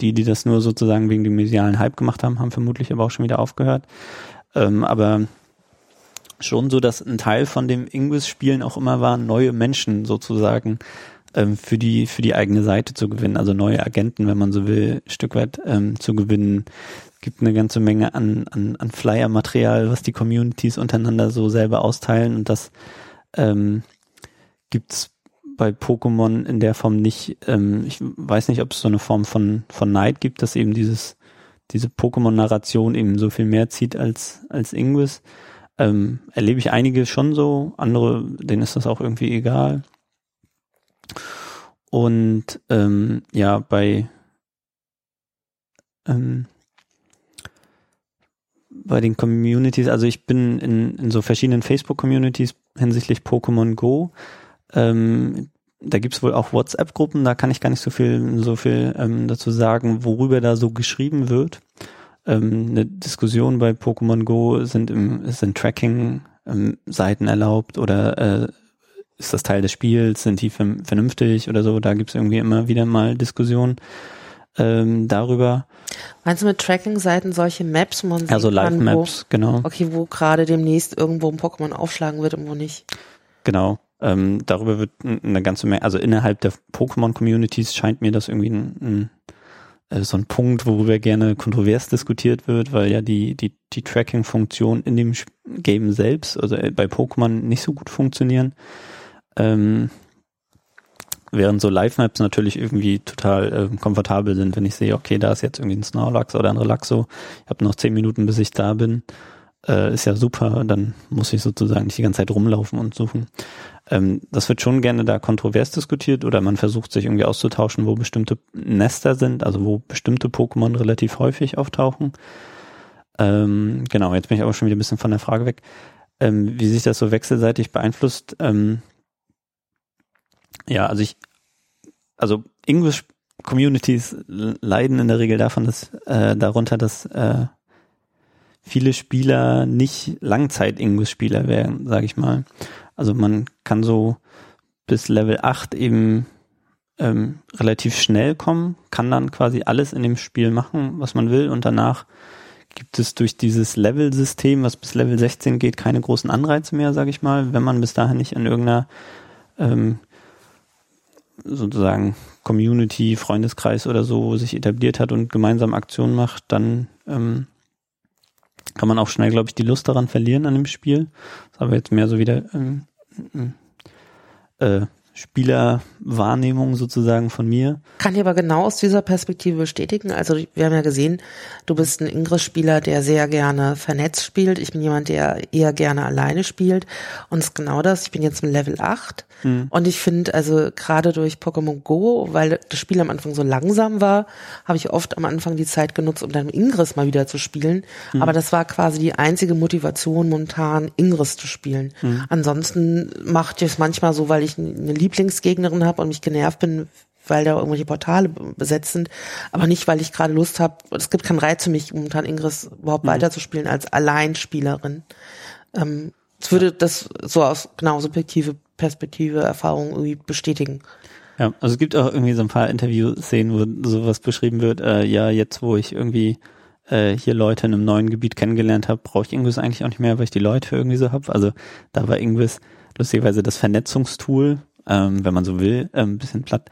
die, die das nur sozusagen wegen dem medialen Hype gemacht haben, haben vermutlich aber auch schon wieder aufgehört. Ähm, aber schon so, dass ein Teil von dem Ingress-Spielen auch immer war, neue Menschen sozusagen ähm, für die für die eigene Seite zu gewinnen, also neue Agenten, wenn man so will, ein Stück weit ähm, zu gewinnen. Es gibt eine ganze Menge an, an, an Flyer-Material, was die Communities untereinander so selber austeilen und das ähm, gibt's bei Pokémon in der Form nicht. Ähm, ich weiß nicht, ob es so eine Form von, von Neid gibt, dass eben dieses, diese Pokémon-Narration eben so viel mehr zieht als, als Ingus. Ähm, erlebe ich einige schon so, andere, denen ist das auch irgendwie egal. Und ähm, ja, bei ähm, bei den Communities, also ich bin in, in so verschiedenen Facebook-Communities hinsichtlich Pokémon Go. Ähm, da gibt's wohl auch WhatsApp-Gruppen, da kann ich gar nicht so viel, so viel ähm, dazu sagen, worüber da so geschrieben wird. Ähm, eine Diskussion bei Pokémon Go sind im, sind Tracking-Seiten ähm, erlaubt oder äh, ist das Teil des Spiels, sind die vernünftig oder so, da gibt's irgendwie immer wieder mal Diskussionen ähm, darüber.
Meinst du mit Tracking-Seiten solche Maps, wo man
sieht Also Live-Maps, genau.
Okay, wo gerade demnächst irgendwo ein Pokémon aufschlagen wird und wo nicht.
Genau. Ähm, darüber wird eine ganze Menge, also innerhalb der Pokémon-Communities scheint mir das irgendwie ein, ein, so ein Punkt, worüber gerne kontrovers diskutiert wird, weil ja die, die, die Tracking-Funktion in dem Game selbst, also äh, bei Pokémon nicht so gut funktionieren. Ähm, während so Live-Maps natürlich irgendwie total äh, komfortabel sind, wenn ich sehe, okay, da ist jetzt irgendwie ein Snorlax oder ein Relaxo, ich habe noch zehn Minuten, bis ich da bin, äh, ist ja super, dann muss ich sozusagen nicht die ganze Zeit rumlaufen und suchen. Ähm, das wird schon gerne da kontrovers diskutiert oder man versucht sich irgendwie auszutauschen, wo bestimmte Nester sind, also wo bestimmte Pokémon relativ häufig auftauchen. Ähm, genau, jetzt bin ich aber schon wieder ein bisschen von der Frage weg, ähm, wie sich das so wechselseitig beeinflusst. Ähm, ja, also ich, also English Communities leiden in der Regel davon, dass äh, darunter, dass äh, viele Spieler nicht Langzeit-English-Spieler werden, sage ich mal. Also man kann so bis Level 8 eben ähm, relativ schnell kommen, kann dann quasi alles in dem Spiel machen, was man will und danach gibt es durch dieses Level-System, was bis Level 16 geht, keine großen Anreize mehr, sage ich mal, wenn man bis dahin nicht in irgendeiner ähm, sozusagen Community, Freundeskreis oder so sich etabliert hat und gemeinsam Aktionen macht, dann ähm, kann man auch schnell, glaube ich, die Lust daran verlieren an dem Spiel. Das ist aber jetzt mehr so wieder ähm, äh, Spielerwahrnehmung sozusagen von mir.
Kann ich aber genau aus dieser Perspektive bestätigen. Also wir haben ja gesehen, du bist ein Ingress-Spieler, der sehr gerne vernetzt spielt. Ich bin jemand, der eher gerne alleine spielt. Und es ist genau das. Ich bin jetzt im Level 8. Mhm. Und ich finde, also gerade durch Pokémon Go, weil das Spiel am Anfang so langsam war, habe ich oft am Anfang die Zeit genutzt, um dann Ingress mal wieder zu spielen. Mhm. Aber das war quasi die einzige Motivation, momentan Ingress zu spielen. Mhm. Ansonsten macht ich es manchmal so, weil ich eine Lieblingsgegnerin habe und mich genervt bin, weil da irgendwelche Portale besetzt sind, aber nicht, weil ich gerade Lust habe. Es gibt keinen Reiz für mich, momentan Ingress überhaupt mhm. weiterzuspielen als Alleinspielerin. Ähm, es würde das so aus genau subjektive Perspektive, Erfahrung irgendwie bestätigen.
Ja, also es gibt auch irgendwie so ein paar Interviewszenen, wo sowas beschrieben wird, äh, ja, jetzt wo ich irgendwie äh, hier Leute in einem neuen Gebiet kennengelernt habe, brauche ich Ingress eigentlich auch nicht mehr, weil ich die Leute irgendwie so habe. Also da war Ingress lustigerweise das Vernetzungstool, ähm, wenn man so will, äh, ein bisschen platt.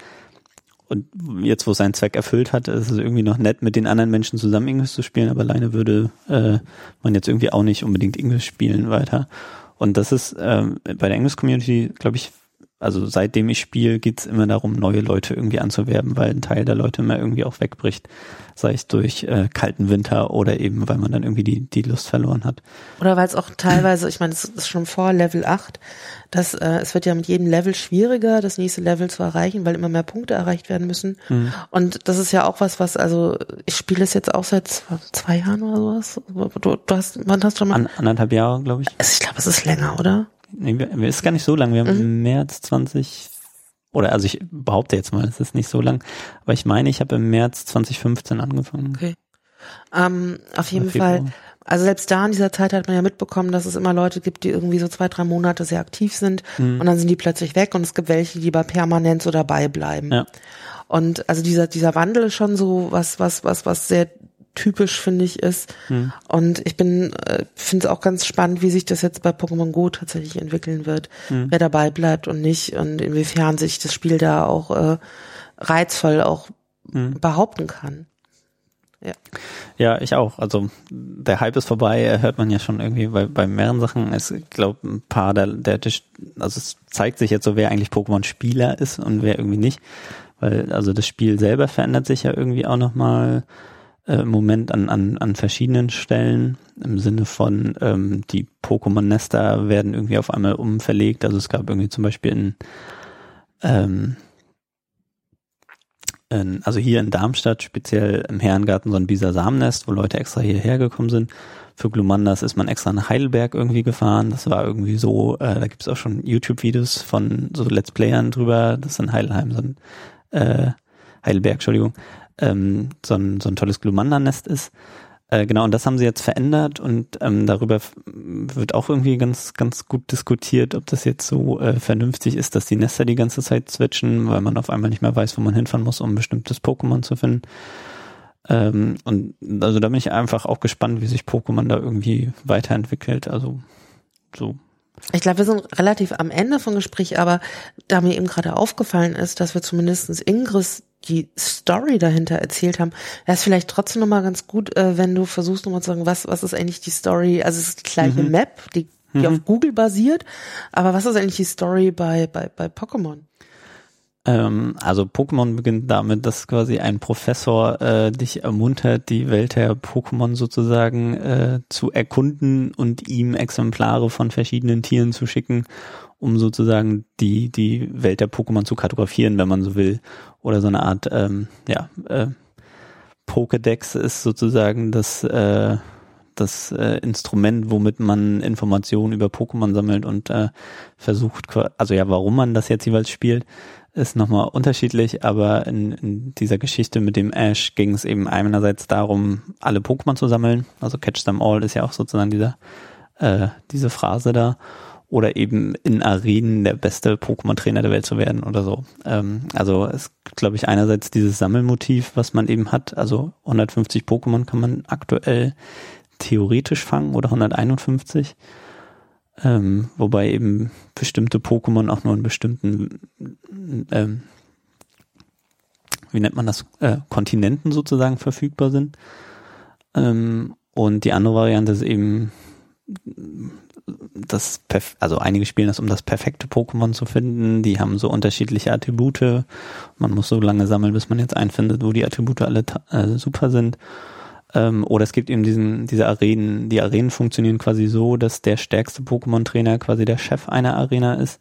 Und jetzt, wo es Zweck erfüllt hat, ist es irgendwie noch nett, mit den anderen Menschen zusammen Englisch zu spielen, aber alleine würde äh, man jetzt irgendwie auch nicht unbedingt Englisch spielen weiter. Und das ist ähm, bei der English Community, glaube ich, also seitdem ich spiele, geht's immer darum, neue Leute irgendwie anzuwerben, weil ein Teil der Leute immer irgendwie auch wegbricht. Sei es durch äh, kalten Winter oder eben, weil man dann irgendwie die, die Lust verloren hat.
Oder weil es auch teilweise, ich meine, es ist schon vor Level 8, dass äh, es wird ja mit jedem Level schwieriger, das nächste Level zu erreichen, weil immer mehr Punkte erreicht werden müssen. Mhm. Und das ist ja auch was, was, also ich spiele es jetzt auch seit zwei, zwei Jahren oder sowas. Du, du hast, wann hast du schon mal?
An, anderthalb Jahre, glaube ich.
Also ich glaube, es ist länger, oder?
Nee, ist gar nicht so lang. Wir haben mhm. im März 20, oder also ich behaupte jetzt mal, es ist nicht so lang, aber ich meine, ich habe im März 2015 angefangen.
Okay. Ähm, auf jeden Fall. Also selbst da in dieser Zeit hat man ja mitbekommen, dass es immer Leute gibt, die irgendwie so zwei, drei Monate sehr aktiv sind mhm. und dann sind die plötzlich weg und es gibt welche, die lieber permanent so dabei bleiben. Ja. Und also dieser, dieser Wandel ist schon so was, was, was, was sehr typisch, finde ich, ist. Hm. Und ich bin, äh, finde es auch ganz spannend, wie sich das jetzt bei Pokémon Go tatsächlich entwickeln wird. Hm. Wer dabei bleibt und nicht und inwiefern sich das Spiel da auch äh, reizvoll auch hm. behaupten kann.
Ja. ja, ich auch. Also der Hype ist vorbei, hört man ja schon irgendwie bei, bei mehreren Sachen. Es glaube ein paar der, der also es zeigt sich jetzt so, wer eigentlich Pokémon-Spieler ist und wer irgendwie nicht. Weil also das Spiel selber verändert sich ja irgendwie auch nochmal äh, im Moment an, an, an verschiedenen Stellen im Sinne von ähm, die Pokémon-Nester werden irgendwie auf einmal umverlegt. Also es gab irgendwie zum Beispiel in, ähm, in also hier in Darmstadt speziell im Herrengarten so ein Bisasam-Nest, wo Leute extra hierher gekommen sind. Für Glumandas ist man extra nach Heidelberg irgendwie gefahren. Das war irgendwie so, äh, da gibt es auch schon YouTube-Videos von so Let's Playern drüber. Das ist in Heidelheim so ein äh, Heidelberg, Entschuldigung, ähm, so, ein, so ein tolles Glumanda-Nest ist. Äh, genau, und das haben sie jetzt verändert und ähm, darüber wird auch irgendwie ganz, ganz gut diskutiert, ob das jetzt so äh, vernünftig ist, dass die Nester die ganze Zeit switchen, weil man auf einmal nicht mehr weiß, wo man hinfahren muss, um ein bestimmtes Pokémon zu finden. Ähm, und also da bin ich einfach auch gespannt, wie sich Pokémon da irgendwie weiterentwickelt. Also so
ich glaube, wir sind relativ am Ende vom Gespräch, aber da mir eben gerade aufgefallen ist, dass wir zumindestens Ingris die Story dahinter erzählt haben, wäre es vielleicht trotzdem nochmal ganz gut, äh, wenn du versuchst nochmal zu sagen, was, was ist eigentlich die Story, also es ist die gleiche mhm. Map, die, die mhm. auf Google basiert, aber was ist eigentlich die Story bei, bei, bei Pokémon?
Ähm, also Pokémon beginnt damit, dass quasi ein Professor äh, dich ermuntert, die Welt der Pokémon sozusagen äh, zu erkunden und ihm Exemplare von verschiedenen Tieren zu schicken, um sozusagen die, die Welt der Pokémon zu kartografieren, wenn man so will. Oder so eine Art, ähm, ja, äh, Pokédex ist sozusagen das, äh, das äh, Instrument, womit man Informationen über Pokémon sammelt und äh, versucht, also ja, warum man das jetzt jeweils spielt, ist nochmal unterschiedlich, aber in, in dieser Geschichte mit dem Ash ging es eben einerseits darum, alle Pokémon zu sammeln, also Catch them all ist ja auch sozusagen dieser, äh, diese Phrase da, oder eben in Arenen der beste Pokémon-Trainer der Welt zu werden oder so. Ähm, also es glaube ich, einerseits dieses Sammelmotiv, was man eben hat, also 150 Pokémon kann man aktuell theoretisch fangen oder 151 ähm, wobei eben bestimmte Pokémon auch nur in bestimmten, ähm, wie nennt man das, äh, Kontinenten sozusagen verfügbar sind. Ähm, und die andere Variante ist eben das, also einige spielen das, um das perfekte Pokémon zu finden. Die haben so unterschiedliche Attribute. Man muss so lange sammeln, bis man jetzt einfindet, wo die Attribute alle äh, super sind. Ähm, oder es gibt eben diesen, diese Arenen. Die Arenen funktionieren quasi so, dass der stärkste Pokémon-Trainer quasi der Chef einer Arena ist.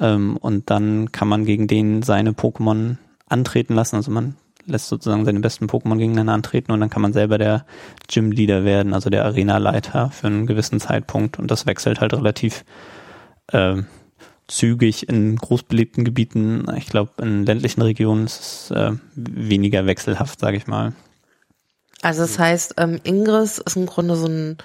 Ähm, und dann kann man gegen den seine Pokémon antreten lassen. Also man lässt sozusagen seine besten Pokémon gegeneinander antreten und dann kann man selber der Gym-Leader werden, also der Arena-Leiter für einen gewissen Zeitpunkt. Und das wechselt halt relativ äh, zügig in großbelebten Gebieten. Ich glaube, in ländlichen Regionen ist es äh, weniger wechselhaft, sage ich mal.
Also das heißt, ähm, Ingris ist im Grunde so ein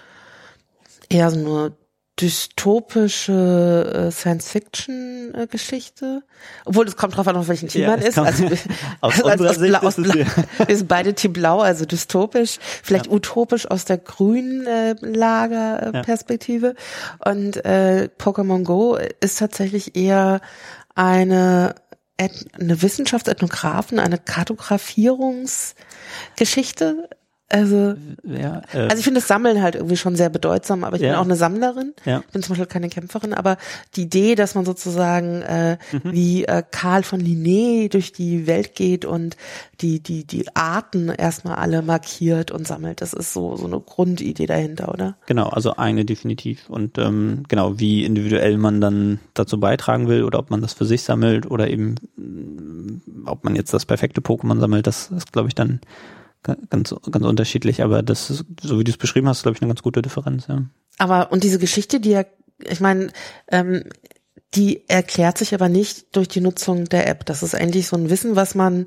eher so eine dystopische äh, Science-Fiction-Geschichte. Obwohl, es kommt drauf an, auf welchen Team ja, man ist. Also,
aus also, also aus Sicht
aus Blau, wir sind beide Team Blau, also dystopisch, vielleicht ja. utopisch aus der grünen äh, Lagerperspektive. Ja. Und äh, Pokémon Go ist tatsächlich eher eine eine Wissenschaftsethnografen, eine Kartografierungsgeschichte also, ja, äh, also ich finde das Sammeln halt irgendwie schon sehr bedeutsam, aber ich ja. bin auch eine Sammlerin. Ja. Ich bin zum Beispiel keine Kämpferin, aber die Idee, dass man sozusagen äh, mhm. wie äh, Karl von Linné durch die Welt geht und die die die Arten erstmal alle markiert und sammelt, das ist so so eine Grundidee dahinter, oder?
Genau, also eine definitiv und ähm, genau wie individuell man dann dazu beitragen will oder ob man das für sich sammelt oder eben ob man jetzt das perfekte Pokémon sammelt, das ist glaube ich dann ganz, ganz unterschiedlich, aber das ist, so wie du es beschrieben hast, glaube ich, eine ganz gute Differenz, ja.
Aber und diese Geschichte, die ja, ich meine, ähm, die erklärt sich aber nicht durch die Nutzung der App. Das ist eigentlich so ein Wissen, was man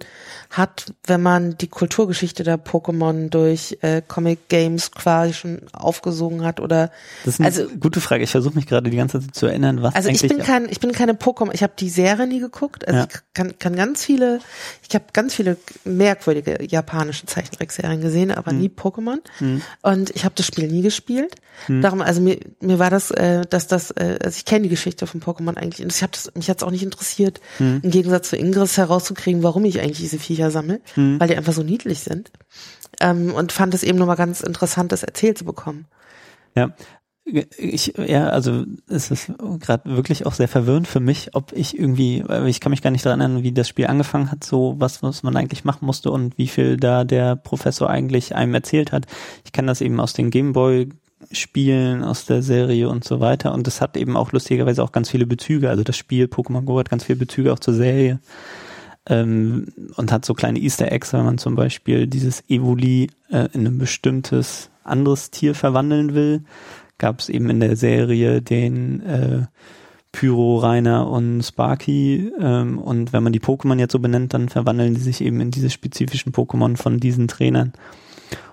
hat, wenn man die Kulturgeschichte der Pokémon durch äh, Comic Games quasi schon aufgesogen hat oder
Das ist eine also, gute Frage. Ich versuche mich gerade die ganze Zeit zu erinnern, was
Also ich bin kein ich bin keine Pokémon, ich habe die Serie nie geguckt. Also ja. ich kann, kann ganz viele ich habe ganz viele merkwürdige japanische Zeichentrickserien gesehen, aber hm. nie Pokémon. Hm. Und ich habe das Spiel nie gespielt. Hm. Darum also mir mir war das äh, dass das äh, also ich kenne die Geschichte von Pokémon man eigentlich, und ich hab das, mich hat es auch nicht interessiert, hm. im Gegensatz zu Ingris herauszukriegen, warum ich eigentlich diese Viecher sammle, hm. weil die einfach so niedlich sind. Ähm, und fand es eben nochmal ganz interessant, das erzählt zu bekommen.
Ja, ich, ja, also es ist gerade wirklich auch sehr verwirrend für mich, ob ich irgendwie, ich kann mich gar nicht daran erinnern, wie das Spiel angefangen hat, so was, was man eigentlich machen musste und wie viel da der Professor eigentlich einem erzählt hat. Ich kann das eben aus den Gameboy Spielen aus der Serie und so weiter. Und es hat eben auch lustigerweise auch ganz viele Bezüge. Also das Spiel Pokémon Go hat ganz viele Bezüge auch zur Serie. Ähm, und hat so kleine Easter Eggs, wenn man zum Beispiel dieses Evoli äh, in ein bestimmtes anderes Tier verwandeln will. Gab es eben in der Serie den äh, Pyro, Rainer und Sparky. Ähm, und wenn man die Pokémon jetzt so benennt, dann verwandeln die sich eben in diese spezifischen Pokémon von diesen Trainern.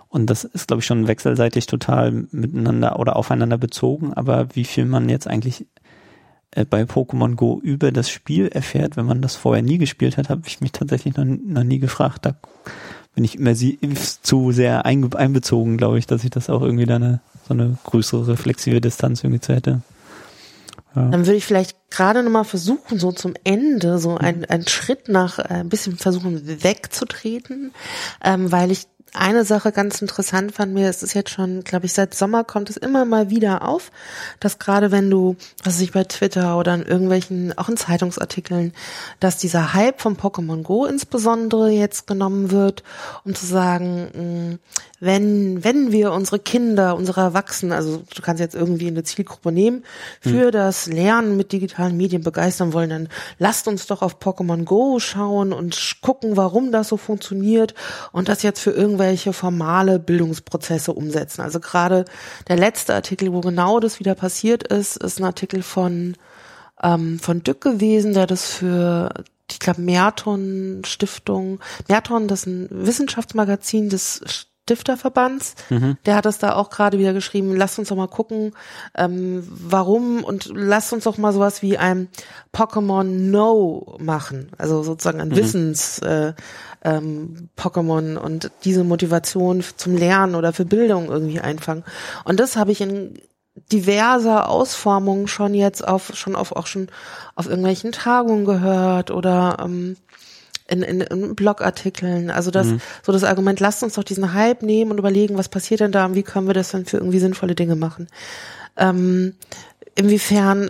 Und das ist, glaube ich, schon wechselseitig total miteinander oder aufeinander bezogen. Aber wie viel man jetzt eigentlich äh, bei Pokémon Go über das Spiel erfährt, wenn man das vorher nie gespielt hat, habe ich mich tatsächlich noch, noch nie gefragt. Da bin ich immer zu sehr einbezogen, glaube ich, dass ich das auch irgendwie da eine, so eine größere reflexive Distanz irgendwie zu hätte.
Ja. Dann würde ich vielleicht gerade nochmal versuchen, so zum Ende, so einen, einen Schritt nach, äh, ein bisschen versuchen wegzutreten, ähm, weil ich eine Sache ganz interessant fand mir, es ist jetzt schon, glaube ich, seit Sommer kommt es immer mal wieder auf, dass gerade wenn du, was weiß ich, bei Twitter oder in irgendwelchen, auch in Zeitungsartikeln, dass dieser Hype vom Pokémon Go insbesondere jetzt genommen wird, um zu sagen, mm, wenn, wenn wir unsere Kinder, unsere Erwachsenen, also du kannst jetzt irgendwie eine Zielgruppe nehmen, für hm. das Lernen mit digitalen Medien begeistern wollen, dann lasst uns doch auf Pokémon Go schauen und gucken, warum das so funktioniert und das jetzt für irgendwelche formale Bildungsprozesse umsetzen. Also gerade der letzte Artikel, wo genau das wieder passiert ist, ist ein Artikel von, ähm, von Dück gewesen, der das für ich glaube, Merton Stiftung. Merton, das ist ein Wissenschaftsmagazin des Stifterverbands. Mhm. Der hat es da auch gerade wieder geschrieben, lasst uns doch mal gucken, ähm, warum und lasst uns doch mal sowas wie ein Pokémon No machen. Also sozusagen ein mhm. Wissens äh, ähm, Pokémon und diese Motivation zum Lernen oder für Bildung irgendwie einfangen. Und das habe ich in diverser Ausformung schon jetzt auf schon auf auch schon auf irgendwelchen Tagungen gehört oder ähm, in, in, in Blogartikeln. Also das, mhm. so das Argument, lasst uns doch diesen Hype nehmen und überlegen, was passiert denn da und wie können wir das dann für irgendwie sinnvolle Dinge machen. Ähm, inwiefern,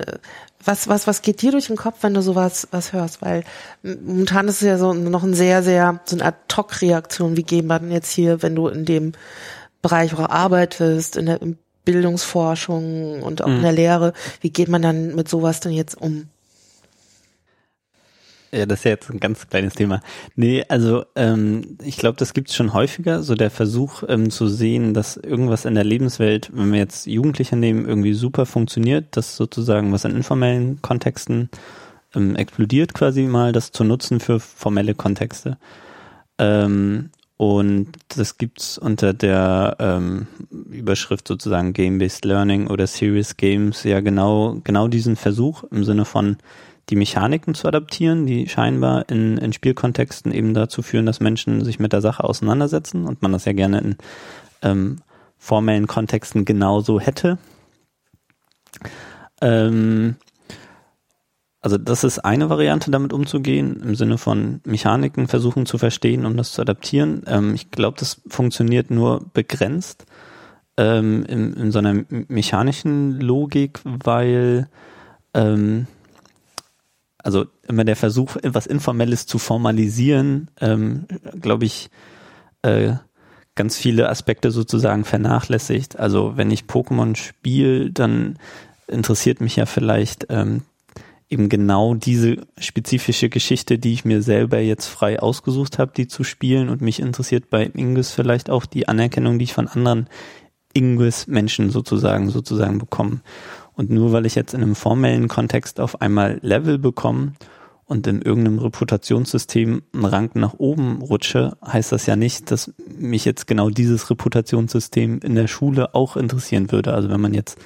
was, was, was geht dir durch den Kopf, wenn du sowas was hörst? Weil momentan ist es ja so noch ein sehr, sehr, so eine Ad-Hoc-Reaktion. Wie gehen wir denn jetzt hier, wenn du in dem Bereich auch arbeitest, in der Bildungsforschung und auch mhm. in der Lehre, wie geht man dann mit sowas denn jetzt um?
Ja, das ist ja jetzt ein ganz kleines Thema. Nee, also ähm, ich glaube, das gibt es schon häufiger, so der Versuch ähm, zu sehen, dass irgendwas in der Lebenswelt, wenn wir jetzt Jugendliche nehmen, irgendwie super funktioniert, dass sozusagen was in informellen Kontexten ähm, explodiert quasi mal, das zu nutzen für formelle Kontexte. Ähm, und das gibt's unter der ähm, Überschrift sozusagen Game-Based Learning oder Serious Games ja genau, genau diesen Versuch im Sinne von die Mechaniken zu adaptieren, die scheinbar in, in Spielkontexten eben dazu führen, dass Menschen sich mit der Sache auseinandersetzen und man das ja gerne in ähm, formellen Kontexten genauso hätte. Ähm, also das ist eine Variante, damit umzugehen, im Sinne von Mechaniken versuchen zu verstehen, um das zu adaptieren. Ähm, ich glaube, das funktioniert nur begrenzt ähm, in, in so einer mechanischen Logik, weil ähm, also immer der Versuch, etwas Informelles zu formalisieren, ähm, glaube ich, äh, ganz viele Aspekte sozusagen vernachlässigt. Also wenn ich Pokémon spiele, dann interessiert mich ja vielleicht ähm, eben genau diese spezifische Geschichte, die ich mir selber jetzt frei ausgesucht habe, die zu spielen. Und mich interessiert bei Ingus vielleicht auch die Anerkennung, die ich von anderen Ingus-Menschen sozusagen sozusagen bekomme. Und nur weil ich jetzt in einem formellen Kontext auf einmal Level bekomme und in irgendeinem Reputationssystem einen Rang nach oben rutsche, heißt das ja nicht, dass mich jetzt genau dieses Reputationssystem in der Schule auch interessieren würde. Also wenn man jetzt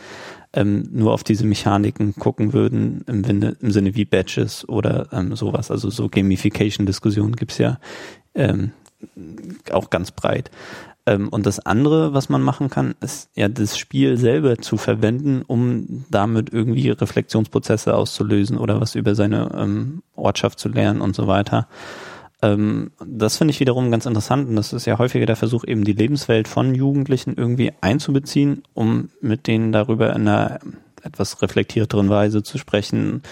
ähm, nur auf diese Mechaniken gucken würden, im, Sinne, im Sinne wie Badges oder ähm, sowas. Also so Gamification-Diskussionen gibt's ja ähm, auch ganz breit. Ähm, und das andere, was man machen kann, ist ja das Spiel selber zu verwenden, um damit irgendwie Reflexionsprozesse auszulösen oder was über seine ähm, Ortschaft zu lernen und so weiter. Ähm, das finde ich wiederum ganz interessant und das ist ja häufiger der Versuch, eben die Lebenswelt von Jugendlichen irgendwie einzubeziehen, um mit denen darüber in einer etwas reflektierteren Weise zu sprechen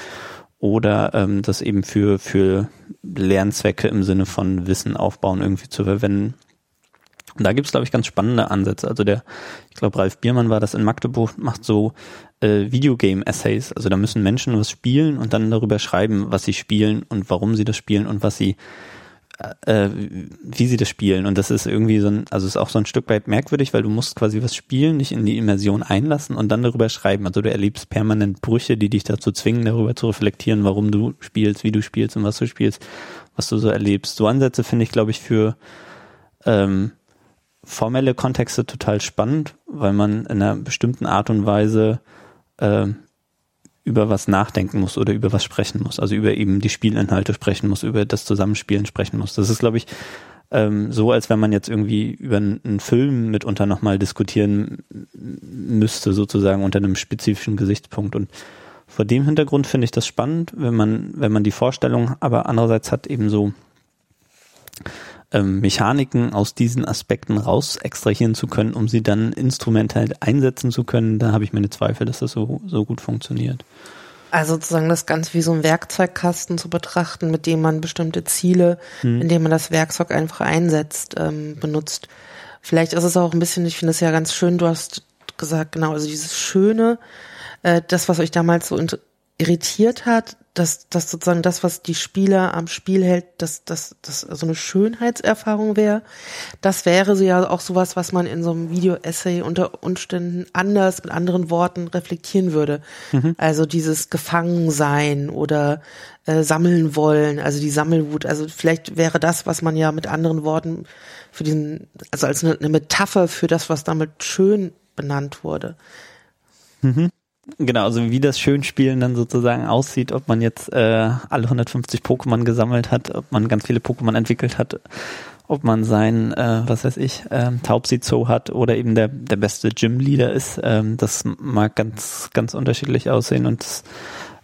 oder ähm, das eben für, für Lernzwecke im Sinne von Wissen aufbauen irgendwie zu verwenden. Und da gibt's glaube ich, ganz spannende Ansätze. Also der, ich glaube, Ralf Biermann war das in Magdeburg, macht so äh, Videogame-Essays. Also da müssen Menschen was spielen und dann darüber schreiben, was sie spielen und warum sie das spielen und was sie äh, wie sie das spielen. Und das ist irgendwie so ein, also ist auch so ein Stück weit merkwürdig, weil du musst quasi was spielen, dich in die Immersion einlassen und dann darüber schreiben. Also du erlebst permanent Brüche, die dich dazu zwingen, darüber zu reflektieren, warum du spielst, wie du spielst und was du spielst, was du so erlebst. So Ansätze finde ich, glaube ich, für ähm, formelle Kontexte total spannend, weil man in einer bestimmten Art und Weise äh, über was nachdenken muss oder über was sprechen muss. Also über eben die Spielinhalte sprechen muss, über das Zusammenspielen sprechen muss. Das ist, glaube ich, ähm, so, als wenn man jetzt irgendwie über einen Film mitunter nochmal diskutieren müsste, sozusagen unter einem spezifischen Gesichtspunkt. Und vor dem Hintergrund finde ich das spannend, wenn man, wenn man die Vorstellung aber andererseits hat, eben so ähm, Mechaniken aus diesen Aspekten raus extrahieren zu können, um sie dann instrumental einsetzen zu können, da habe ich meine Zweifel, dass das so, so gut funktioniert.
Also sozusagen das Ganze wie so ein Werkzeugkasten zu betrachten, mit dem man bestimmte Ziele, hm. indem man das Werkzeug einfach einsetzt, ähm, benutzt. Vielleicht ist es auch ein bisschen, ich finde es ja ganz schön, du hast gesagt, genau, also dieses Schöne, äh, das, was euch damals so irritiert hat, dass, dass sozusagen das, was die Spieler am Spiel hält, dass dass das so eine Schönheitserfahrung wäre. Das wäre so ja auch sowas, was man in so einem Video-Essay unter Umständen anders mit anderen Worten reflektieren würde. Mhm. Also dieses Gefangensein oder äh, sammeln wollen, also die Sammelwut. Also vielleicht wäre das, was man ja mit anderen Worten für diesen, also als eine, eine Metapher für das, was damit schön benannt wurde.
Mhm. Genau, also wie das Schönspielen dann sozusagen aussieht, ob man jetzt äh, alle 150 Pokémon gesammelt hat, ob man ganz viele Pokémon entwickelt hat, ob man sein, äh, was weiß ich, äh, Taubsi Zoo hat oder eben der, der beste Gym-Leader ist, ähm, das mag ganz, ganz unterschiedlich aussehen und das,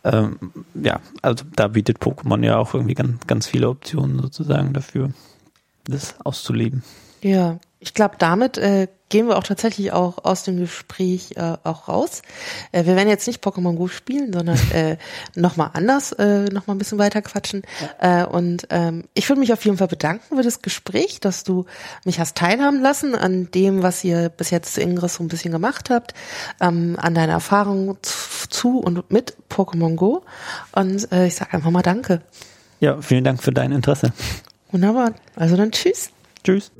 ähm, ja, also da bietet Pokémon ja auch irgendwie ganz, ganz viele Optionen sozusagen dafür, das auszuleben.
Ja, ich glaube, damit äh, gehen wir auch tatsächlich auch aus dem Gespräch äh, auch raus. Äh, wir werden jetzt nicht Pokémon Go spielen, sondern äh, nochmal anders, äh, nochmal ein bisschen weiter quatschen. Ja. Äh, und ähm, ich würde mich auf jeden Fall bedanken für das Gespräch, dass du mich hast teilhaben lassen an dem, was ihr bis jetzt zu Ingress so ein bisschen gemacht habt, ähm, an deiner Erfahrung zu und mit Pokémon Go. Und äh, ich sage einfach mal Danke.
Ja, vielen Dank für dein Interesse.
Wunderbar. Also dann tschüss.
Tschüss.